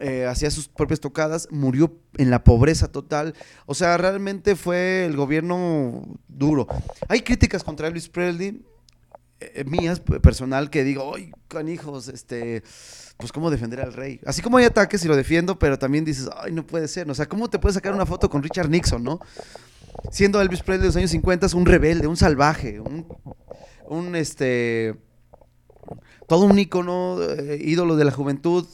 eh, hacía sus propias tocadas, murió en la pobreza total. O sea, realmente fue el gobierno duro. Hay críticas contra Elvis Presley, eh, mías, personal, que digo, ¡ay, canijos! Este, pues, ¿cómo defender al rey? Así como hay ataques y lo defiendo, pero también dices, ¡ay, no puede ser! O sea, ¿cómo te puedes sacar una foto con Richard Nixon, no? Siendo Elvis Presley de los años 50 un rebelde, un salvaje, un, este, todo un ícono, eh, ídolo de la juventud.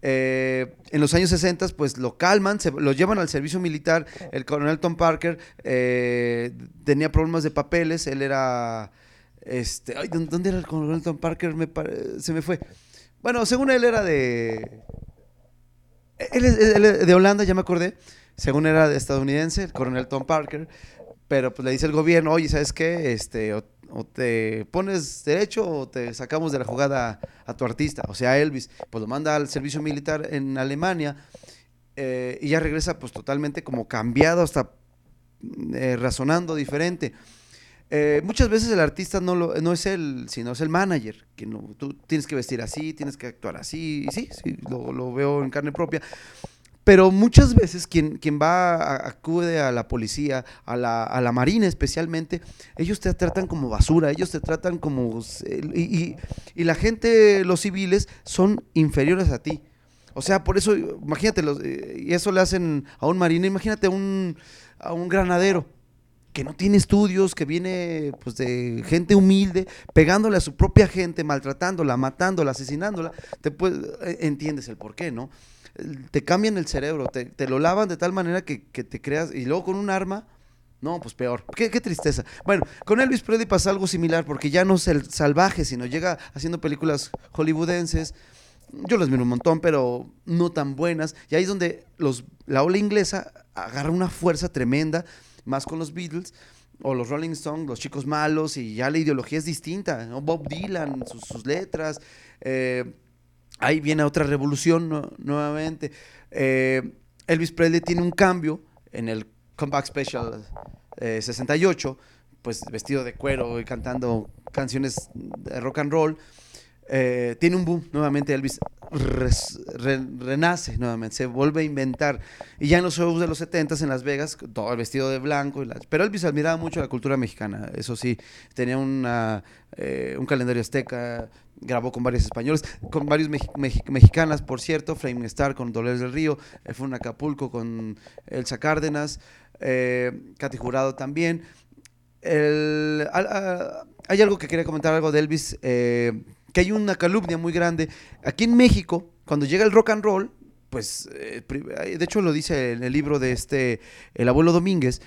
Eh, en los años 60 pues lo calman, se, lo llevan al servicio militar. El coronel Tom Parker tenía problemas de papeles, él era... Este, ay, ¿dó- ¿Dónde era el coronel Tom Parker? Se me fue. Bueno, según él era de... Él es de Holanda, ya me acordé. Según era de estadounidense, el coronel Tom Parker. Pero pues le dice el gobierno, oye, ¿sabes qué? Este, o, o te pones derecho o te sacamos de la jugada a tu artista, o sea, Elvis. Pues lo manda al servicio militar en Alemania eh, y ya regresa pues totalmente como cambiado, hasta eh, razonando diferente. Eh, muchas veces el artista no, lo, no es él, sino es el manager. Que no, tú tienes que vestir así, tienes que actuar así. Sí, sí, lo, lo veo en carne propia. Pero muchas veces quien, quien va, a- acude a la policía, a la, a la marina especialmente, ellos te tratan como basura, ellos te tratan como... Y, y- y la gente, los civiles, son inferiores a ti. O sea, por eso, imagínate, los, eh, y eso le hacen a un marino, imagínate a un, a un granadero que no tiene estudios, que viene pues de gente humilde, pegándole a su propia gente, maltratándola, matándola, asesinándola, te puede- eh, entiendes el por qué, ¿no? Te cambian el cerebro, te, lo lavan de tal manera que, que te creas, y luego con un arma, no, pues peor. Qué, qué tristeza. Bueno, con Elvis Presley pasa algo similar, porque ya no es el salvaje, sino llega haciendo películas hollywoodenses. Yo las miro un montón, pero no tan buenas. Y ahí es donde los, la ola inglesa agarra una fuerza tremenda, más con los Beatles o los Rolling Stones, los chicos malos, y ya la ideología es distinta. Bob Dylan, sus, sus letras. eh, ahí viene otra revolución nu- nuevamente. Eh, Elvis Presley tiene un cambio en el Comeback Special eh, 68, pues vestido de cuero y cantando canciones de rock and roll. Eh, tiene un boom nuevamente Elvis. Renace nuevamente se vuelve a inventar. Y ya en los shows de los 70 en Las Vegas todo el vestido de blanco y pero Elvis admiraba mucho la cultura mexicana eso sí. Tenía una, eh, un calendario azteca grabó con varios españoles con varios mexi- mexi- mexicanas por cierto Flaming Star con Dolores del Río eh, fue en Acapulco con Elsa Cárdenas Katy Jurado también. El- hay algo que quería comentar, algo de Elvis, que hay una calumnia muy grande. Aquí en México, cuando llega el rock and roll, pues, eh, de hecho lo dice en el libro de este, el abuelo Domínguez,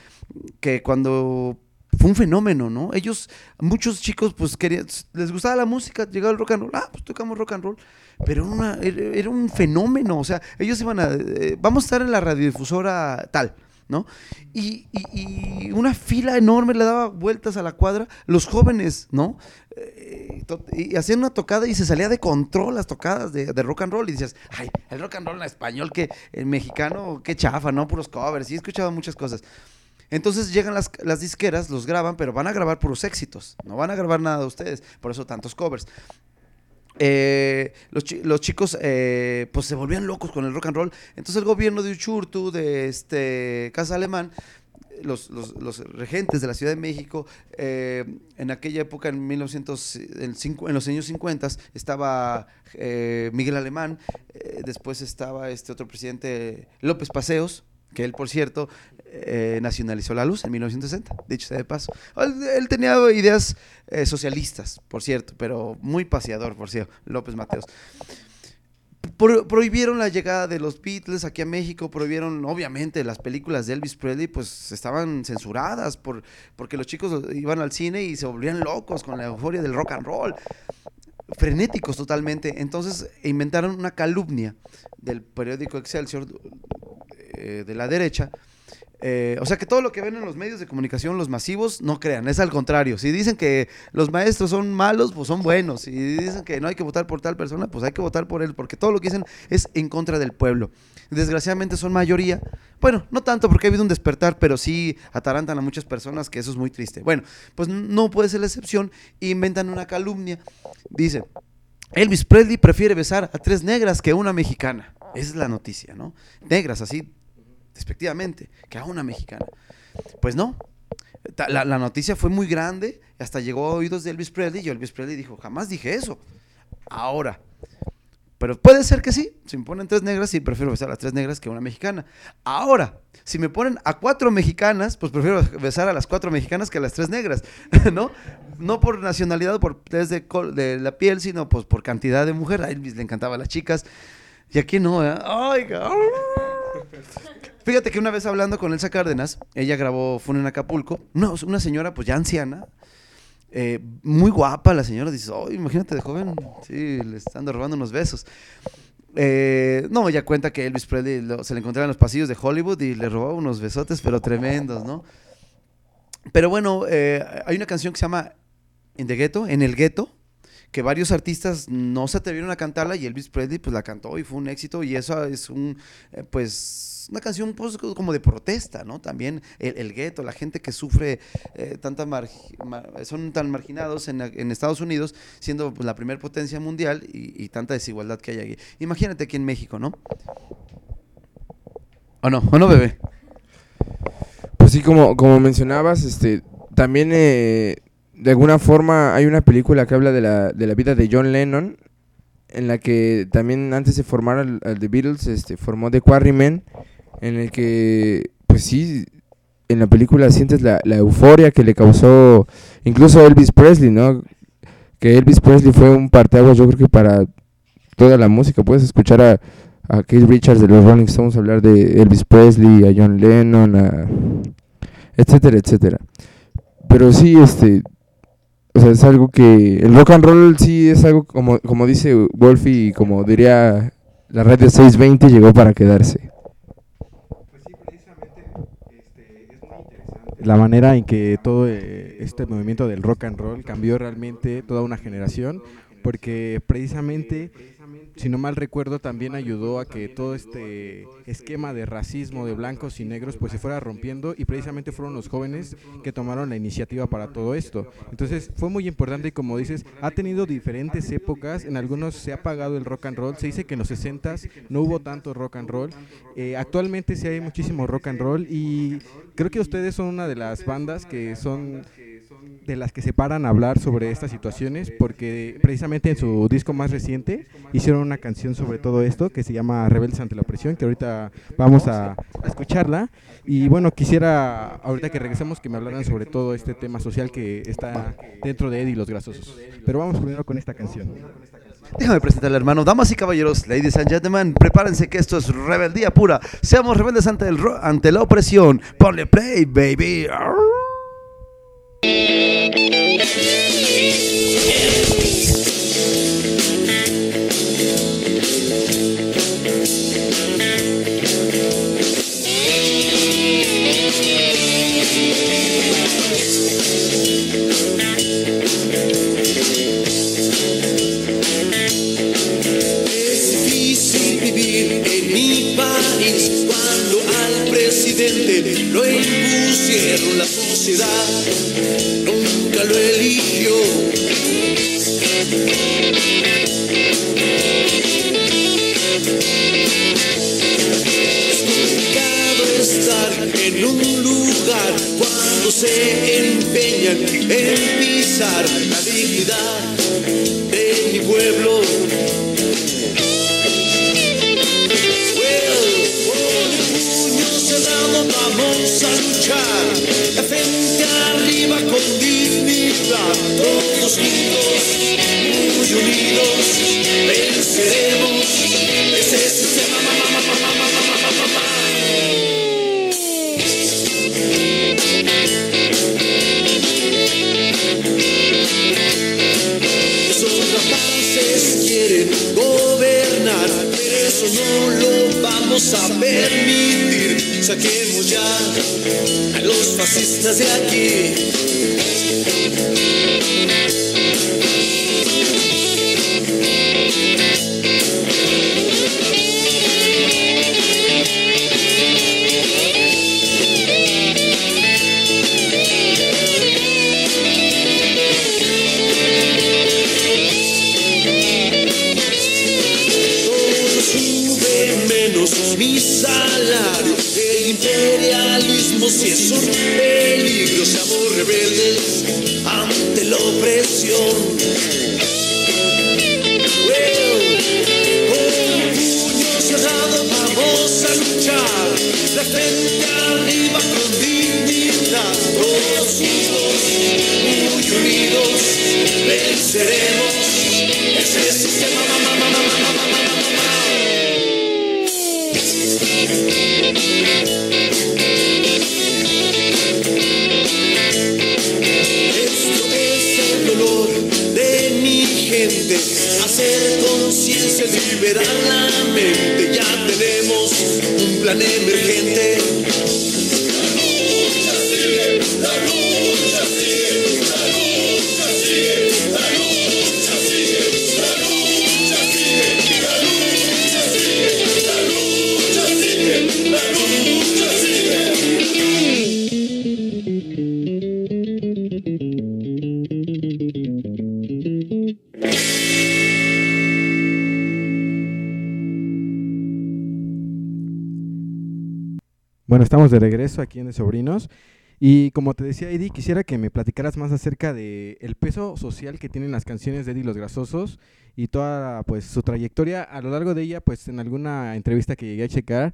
que cuando fue un fenómeno, ¿no? Ellos, muchos chicos, pues, querían, les gustaba la música, llegaba el rock and roll, ah, pues tocamos rock and roll, pero una- era un fenómeno, o sea, ellos iban a, eh, vamos a estar en la radiodifusora tal, ¿no? Y, y- una fila enorme le daba vueltas a la cuadra, los jóvenes, ¿no? Eh, y hacían una tocada y se salía de control las tocadas de, de rock and roll y dices, ay, el rock and roll en español, que el mexicano, qué chafa, ¿no? Puros covers, y he escuchado muchas cosas. Entonces llegan las, las disqueras, los graban, pero van a grabar puros éxitos, no van a grabar nada de ustedes, por eso tantos covers. Eh, los, chi- los chicos eh, pues se volvían locos con el rock and roll. Entonces el gobierno de Uchurtu, de este Casa Alemán, los, los- regentes de la Ciudad de México, eh, en aquella época, en, 1900, en, los años 50, estaba Miguel Alemán, después estaba este otro presidente, López Paseos, que él, por cierto, eh, nacionalizó la luz en 1960, dicho sea de paso. Él, tenía ideas eh, socialistas, por cierto, pero muy paseador, por cierto, López Mateos. Pro- prohibieron la llegada de los Beatles aquí a México, prohibieron, obviamente, las películas de Elvis Presley, pues estaban censuradas por, porque los chicos iban al cine y se volvían locos con la euforia del rock and roll frenéticos totalmente. Entonces inventaron una calumnia del periódico Excelsior eh, de la derecha. Eh, o sea que todo lo que ven en los medios de comunicación, los masivos, no crean, es al contrario. Si dicen que los maestros son malos, pues son buenos. Si dicen que no hay que votar por tal persona, pues hay que votar por él, porque todo lo que dicen es en contra del pueblo. Desgraciadamente son mayoría. Bueno, no tanto porque ha habido un despertar, pero sí atarantan a muchas personas, que eso es muy triste. Bueno, pues no puede ser la excepción. Inventan una calumnia. Dice, Elvis Presley prefiere besar a tres negras que una mexicana. Esa es la noticia, ¿no? Negras, así, despectivamente, que a una mexicana. Pues no. La, noticia fue muy grande, hasta llegó a oídos de Elvis Presley y Elvis Presley dijo, jamás dije eso. Ahora. Pero puede ser que sí. Si me ponen tres negras, sí, prefiero besar a tres negras que a una mexicana. Ahora, si me ponen a cuatro mexicanas, pues prefiero besar a las cuatro mexicanas que a las tres negras, ¿no? No por nacionalidad o por test de, la piel, sino pues por cantidad de mujer. A Elvis le encantaba a las chicas. Y aquí no, ¿eh? Oiga. Fíjate que una vez hablando con Elsa Cárdenas, ella grabó, fue en Acapulco, una, una señora pues ya anciana, eh, muy guapa la señora, dice, oh, imagínate de joven, sí, le están robando unos besos. Eh, no, ella cuenta que Elvis Presley se le encontraba en los pasillos de Hollywood y le robaba unos besotes, pero tremendos, ¿no? Pero bueno, eh, hay una canción que se llama In the Ghetto, En el Ghetto, que varios artistas no se atrevieron a cantarla y Elvis Presley pues la cantó y fue un éxito y eso es un, eh, pues, una canción pues, como de protesta, ¿no? También el, el gueto, la gente que sufre eh, tanta son tan marginados en, Estados Unidos, siendo pues, la primer potencia mundial y, y tanta desigualdad que hay aquí. Imagínate aquí en México, ¿no? ¿O no? ¿O no, bebé? Pues sí, como, como mencionabas, este, también eh, de alguna forma hay una película que habla de la, de la vida de John Lennon, en la que también antes de formar al, The Beatles, este, formó The Quarrymen, en el que, pues sí, en la película sientes la, la euforia que le causó incluso Elvis Presley, ¿no? Que Elvis Presley fue un parteaguas, yo creo que para toda la música. Puedes escuchar a, a Keith Richards de los Rolling Stones hablar de Elvis Presley, a John Lennon, a etcétera, etcétera. Pero sí, este, o sea, es algo que el rock and roll sí es algo como como dice Wolfie y como diría la red de 620 llegó para quedarse. La manera en que todo eh, este movimiento del rock and roll cambió realmente toda una generación, porque precisamente, si no mal recuerdo, también ayudó a que todo este esquema de racismo de blancos y negros pues se fuera rompiendo y precisamente fueron los jóvenes que tomaron la iniciativa para todo esto. Entonces fue muy importante y como dices, ha tenido diferentes épocas, en algunos se ha apagado el rock and roll, se dice que en los 60 no hubo tanto rock and roll, eh, actualmente sí hay muchísimo rock and roll y creo que ustedes son una de las bandas que son de las que se paran a hablar sobre estas situaciones porque precisamente en su disco más reciente hicieron una canción sobre todo esto que se llama Rebeldes ante la opresión que ahorita vamos a, a escucharla y bueno quisiera ahorita que regresemos que me hablaran sobre todo este tema social que está dentro de Eddie y los grasosos pero vamos primero con esta canción Déjame presentarle, hermano. Damas y caballeros, ladies and gentlemen, prepárense que esto es rebeldía pura. Seamos rebeldes ante, el ro- ante la opresión. Ponle play, baby. Lo impusieron la sociedad. En un lugar cuando se empeñan en pisar la dignidad de mi pueblo. Well, con el puño cerrado vamos a luchar, la frente arriba con dignidad, todos juntos, muy unidos, venceremos ese sistema. Esos quieren gobernar, pero eso no lo vamos a permitir. Saquemos ya fascistas de aquí. Bueno, estamos de regreso aquí en De Sobrinos. Y como te decía, Eddie, quisiera que me platicaras más acerca de el peso social que tienen las canciones de Eddie Los Grasosos y toda pues su trayectoria a lo largo de ella, pues en alguna entrevista que llegué a checar,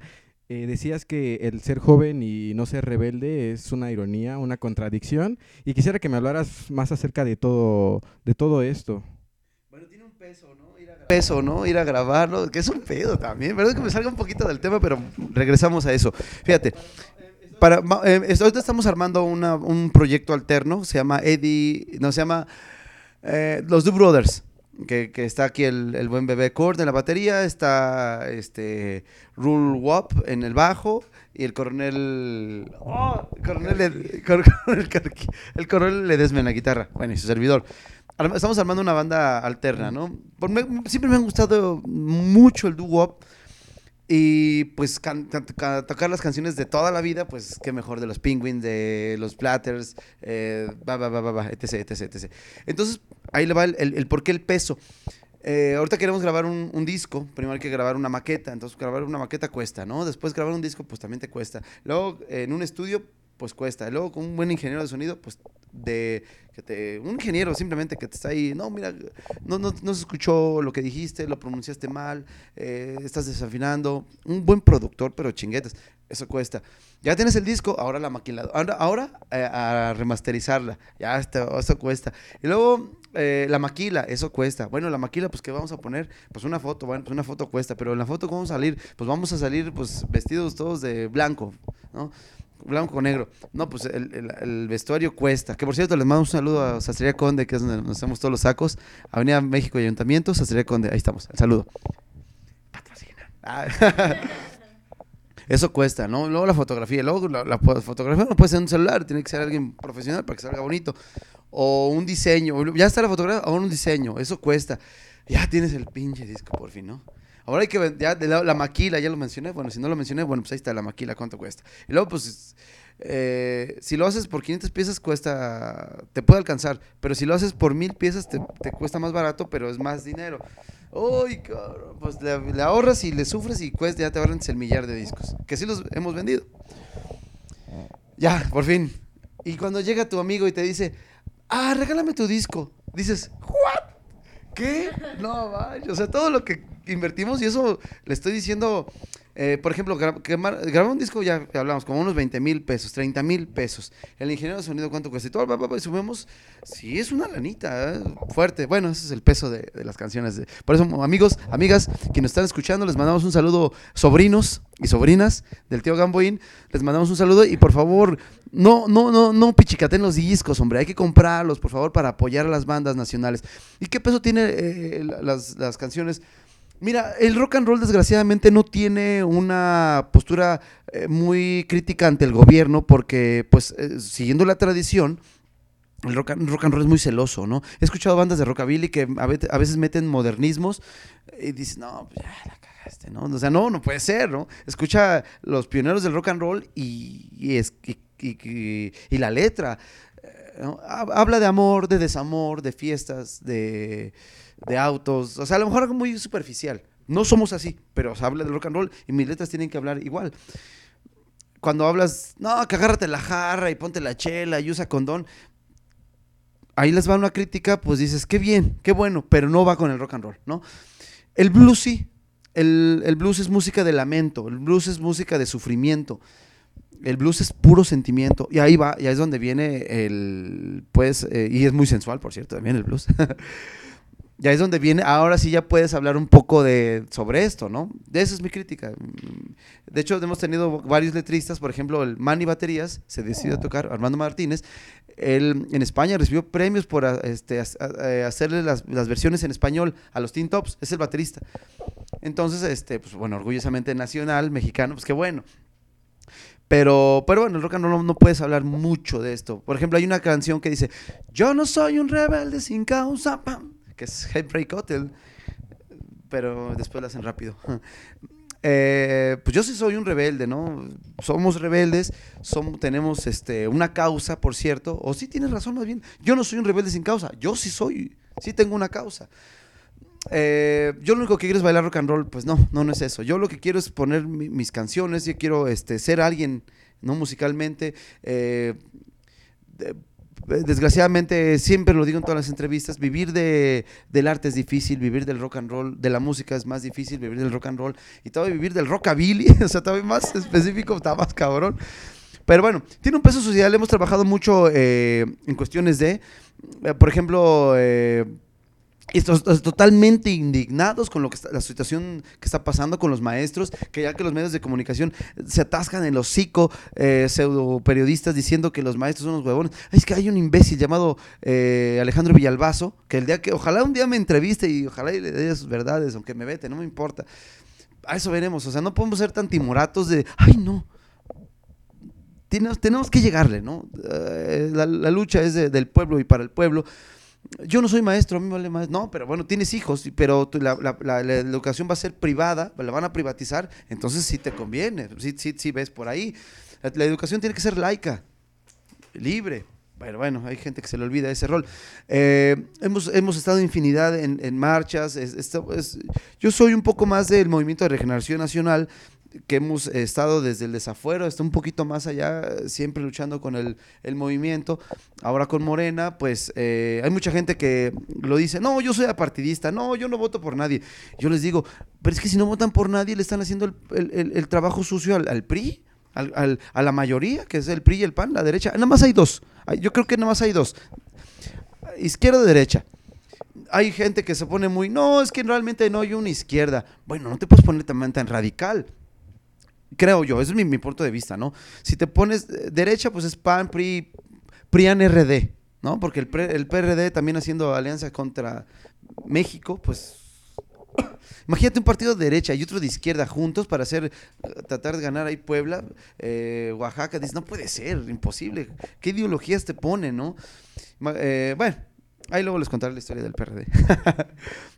eh, decías que el ser joven y no ser rebelde es una ironía, una contradicción, y quisiera que me hablaras más acerca de todo, de todo esto. Bueno, tiene un peso, ¿no? Peso, ¿no? Ir a grabarlo, que es un pedo también. Perdón que me salga un poquito del tema, pero regresamos a eso. Fíjate, para, eh, ahorita estamos armando una- un proyecto alterno, se llama Eddie, no, se llama eh, Los Do Brothers, que, que está aquí el, el buen bebé Cord en la batería, está este Rule Wop en el bajo y el coronel, oh, el coronel, el coronel Ledesma en la guitarra, bueno, y su servidor. Estamos armando una banda alterna, ¿no? Por me- siempre me han gustado mucho el doo-wop y pues can- can- ca- tocar las canciones de toda la vida, pues qué mejor de los Penguins, de los Platters, eh, va, va, va, va, etc, etc, etc. Entonces, ahí le va el, el- el por qué el peso. Eh, ahorita queremos grabar un, un disco, primero hay que grabar una maqueta, entonces grabar una maqueta cuesta, ¿no? Después grabar un disco, pues también te cuesta. Luego, en un estudio, pues cuesta. Luego, con un buen ingeniero de sonido, pues de un ingeniero simplemente que te está ahí, no, mira, no, no, no se escuchó lo que dijiste, lo pronunciaste mal, eh, estás desafinando. Un buen productor, pero chinguetas, eso cuesta. Ya tienes el disco, ahora la maquiladora, ahora, eh, a remasterizarla, ya esto, eso cuesta. Y luego eh, la maquila, eso cuesta. Bueno, la maquila, pues ¿qué vamos a poner? Pues una foto, bueno, pues una foto cuesta, pero en la foto ¿cómo vamos a salir? Pues vamos a salir pues vestidos todos de blanco, ¿no? Blanco negro. No, pues el, el- vestuario cuesta. Que por cierto, les mando un saludo a Sastrería Conde, que es donde nos hacemos todos los sacos. Avenida México y Ayuntamiento, Sastrería Conde. Ahí estamos. El saludo. Patrocina. Ah. Eso cuesta, ¿no? Luego la fotografía. Luego la, la fo- fotografía no puede ser un celular, tiene que ser alguien profesional para que salga bonito. O un diseño. Ya está la fotografía, ahora un diseño. Eso cuesta. Ya tienes el pinche disco, por fin, ¿no? Ahora hay que ya de la, la maquila, ya lo mencioné. Bueno, si no lo mencioné, bueno, pues ahí está la maquila, ¿cuánto cuesta? Y luego, pues, eh, si lo haces por 500 piezas, cuesta, te puede alcanzar. Pero si lo haces por mil piezas, te, te cuesta más barato, pero es más dinero. Uy, cabrón, pues le, ahorras y le sufres y cuesta, ya te el millar de discos. Que sí los hemos vendido. Ya, por fin. Y cuando llega tu amigo y te dice, ah, regálame tu disco, dices, ¿what? ¿Qué? No, vaya. O sea, todo lo que invertimos, y eso le estoy diciendo, eh, por ejemplo, gra- un disco ya hablamos, como unos 20 mil pesos, 30 mil pesos. El ingeniero de sonido, ¿cuánto cuesta? Y todo, y subimos, sí, es una lanita, ¿eh? fuerte. Bueno, ese es el peso de, las canciones. Por eso, amigos, amigas, que nos están escuchando, les mandamos un saludo, sobrinos y sobrinas del tío Gamboín, les mandamos un saludo y por favor, no, no, no, no pichicaten los discos, hombre, hay que comprarlos, por favor, para apoyar a las bandas nacionales. ¿Y qué peso tiene eh, la- las, las canciones? Mira, el rock and roll desgraciadamente no tiene una postura eh, muy crítica ante el gobierno porque, pues, eh, siguiendo la tradición, el rock, and, roll es muy celoso, ¿no? He escuchado bandas de rockabilly que a ve- a veces meten modernismos y dices, no, pues ya la cagaste, ¿no? O sea, no, no puede ser, ¿no? Escucha los pioneros del rock and roll y, y es, y, y- la letra. eh, Habla de amor, de desamor, de fiestas, de, de autos. O sea, a lo mejor algo muy superficial. No somos así, pero se habla del rock and roll y mis letras tienen que hablar igual. Cuando hablas, no, que agárrate la jarra y ponte la chela y usa condón. Ahí les va una crítica, pues dices, qué bien, qué bueno, pero no va con el rock and roll, ¿no? El blues sí. El, el blues es música de lamento, el blues es música de sufrimiento. El blues es puro sentimiento. Y ahí va, y ahí es donde viene el, pues, eh, y es muy sensual, por cierto, también el blues. ya es donde viene, ahora sí ya puedes hablar un poco de, sobre esto, ¿no? De eso es mi crítica. De hecho, hemos tenido varios letristas, por ejemplo, el Manny Baterías, se decidió a tocar, Armando Martínez, él en España recibió premios por este, eh, hacerle las, las versiones en español a los Teen Tops, es el baterista. Entonces, este, pues bueno, orgullosamente nacional, mexicano, pues qué bueno. Pero, pero bueno, el rock and no puedes hablar mucho de esto. Por ejemplo, hay una canción que dice, yo no soy un rebelde sin causa, pam, que es Headbreak Hotel, pero después la hacen rápido. Eh, pues yo sí soy un rebelde, ¿no? Somos rebeldes, tenemos este, una causa, por cierto, o sí tienes razón más bien, yo no soy un rebelde sin causa, yo sí soy, sí tengo una causa. eh, yo lo único que quiero es bailar rock and roll, pues no, no, no es eso. Yo lo que quiero es poner mi- mis canciones, yo quiero este, ser alguien, no musicalmente. eh, desgraciadamente, siempre lo digo en todas las entrevistas, vivir de, del arte es difícil, vivir del rock and roll, de la música es más difícil, vivir del rock and roll, y todavía vivir del rockabilly, o sea, todavía más específico, está más cabrón. Pero bueno, tiene un peso social, hemos trabajado mucho eh, en cuestiones de, eh, por ejemplo, eh, estos, estos totalmente indignados con lo que está- la situación que está pasando con los maestros, que ya que los medios de comunicación se atascan en el hocico, eh, pseudo periodistas diciendo que los maestros son unos huevones. Es que hay un imbécil llamado eh, Alejandro Villalbazo, que el día que, ojalá un día me entreviste y ojalá y le dé sus verdades, aunque me vete, no me importa. A eso veremos, o sea, no podemos ser tan timoratos de, ay no, tenemos, tenemos que llegarle, ¿no? Eh, la, lucha es de- del pueblo y para el pueblo. Yo no soy maestro, a mí me vale más. No, pero bueno, tienes hijos, pero la, la- la- educación va a ser privada, la van a privatizar, entonces sí te conviene, sí, sí, sí ves por ahí. La, educación tiene que ser laica, libre. Pero bueno, hay gente que se le olvida ese rol. Eh, hemos, hemos estado infinidad en, en marchas. es- yo soy un poco más del movimiento de regeneración nacional, que hemos estado desde el desafuero, está un poquito más allá, siempre luchando con el, el movimiento. Ahora con Morena, pues eh, hay mucha gente que lo dice, no, yo soy apartidista, no, yo no voto por nadie. Yo les digo, pero es que si no votan por nadie, le están haciendo el, el- trabajo sucio al, PRI. al- a la mayoría, que es el PRI y el PAN, la derecha. Nada más hay dos. Yo creo que nada más hay dos. Izquierda o derecha hay gente que se pone muy, no, es que realmente no hay una izquierda. Bueno, no te puedes poner tan, tan radical. Creo yo, ese es mi, mi punto de vista, ¿no? Si te pones eh, derecha, pues es PAN, PRI, PRIAN, RD, ¿no? Porque el, el PRD también haciendo alianza contra México, pues... Imagínate un partido de derecha y otro de izquierda juntos para hacer, tratar de ganar ahí Puebla, eh, Oaxaca. Dices, no puede ser, imposible. ¿Qué ideologías te ponen, no? Eh, bueno, ahí luego les contaré la historia del PRD.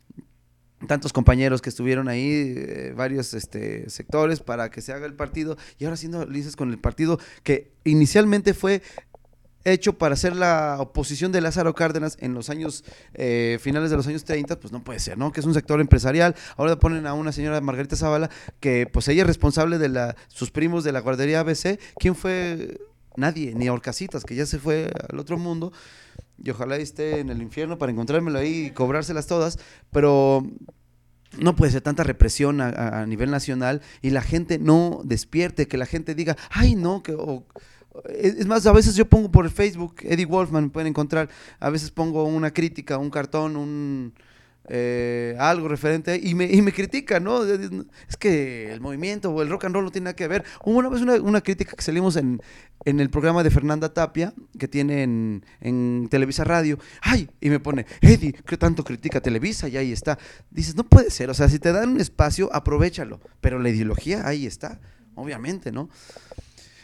Tantos compañeros que estuvieron ahí, eh, varios este, sectores para que se haga el partido, y ahora siendo lices con el partido que inicialmente fue hecho para hacer la oposición de Lázaro Cárdenas en los años eh, finales de los años 30, pues no puede ser, ¿no? Que es un sector empresarial. Ahora ponen a una señora Margarita Zavala, que pues ella es responsable de la, sus primos de la guardería ABC. ¿Quién fue? Nadie, ni Orcasitas, que ya se fue al otro mundo. Y ojalá esté en el infierno para encontrármelo ahí y cobrárselas todas. Pero no puede ser tanta represión a, nivel nacional y la gente no despierte, que la gente diga, ay no, que... o- es es más, a veces yo pongo por Facebook, Eddie Wolfman, me pueden encontrar, a veces pongo una crítica, un cartón, un eh, algo referente y me, y me critica, ¿no? Es que el movimiento o el rock and roll no tiene nada que ver. Hubo una vez una, crítica que salimos en, en el programa de Fernanda Tapia, que tiene en, Televisa Radio. ¡Ay! Y me pone, Eddie, ¿qué tanto critica Televisa? Y ahí está. Dices, no puede ser. O sea, si te dan un espacio, aprovechalo. Pero la ideología ahí está, obviamente, ¿no?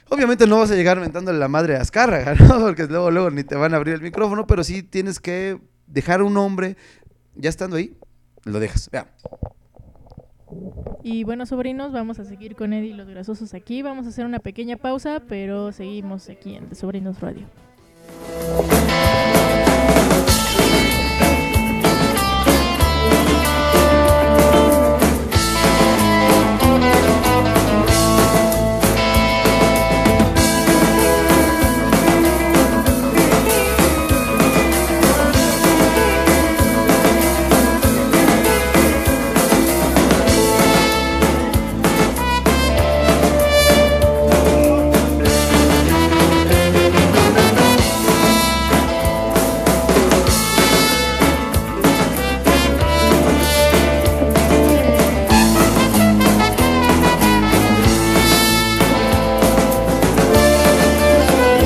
Obviamente no vas a llegar mentándole la madre a Azcárraga, ¿no? Porque luego, luego ni te van a abrir el micrófono, pero sí tienes que dejar un nombre, ya estando ahí, lo dejas. Vea. Y bueno, sobrinos, vamos a seguir con Eddie y los grasosos aquí. Vamos a hacer una pequeña pausa, pero seguimos aquí en The Sobrinos Radio.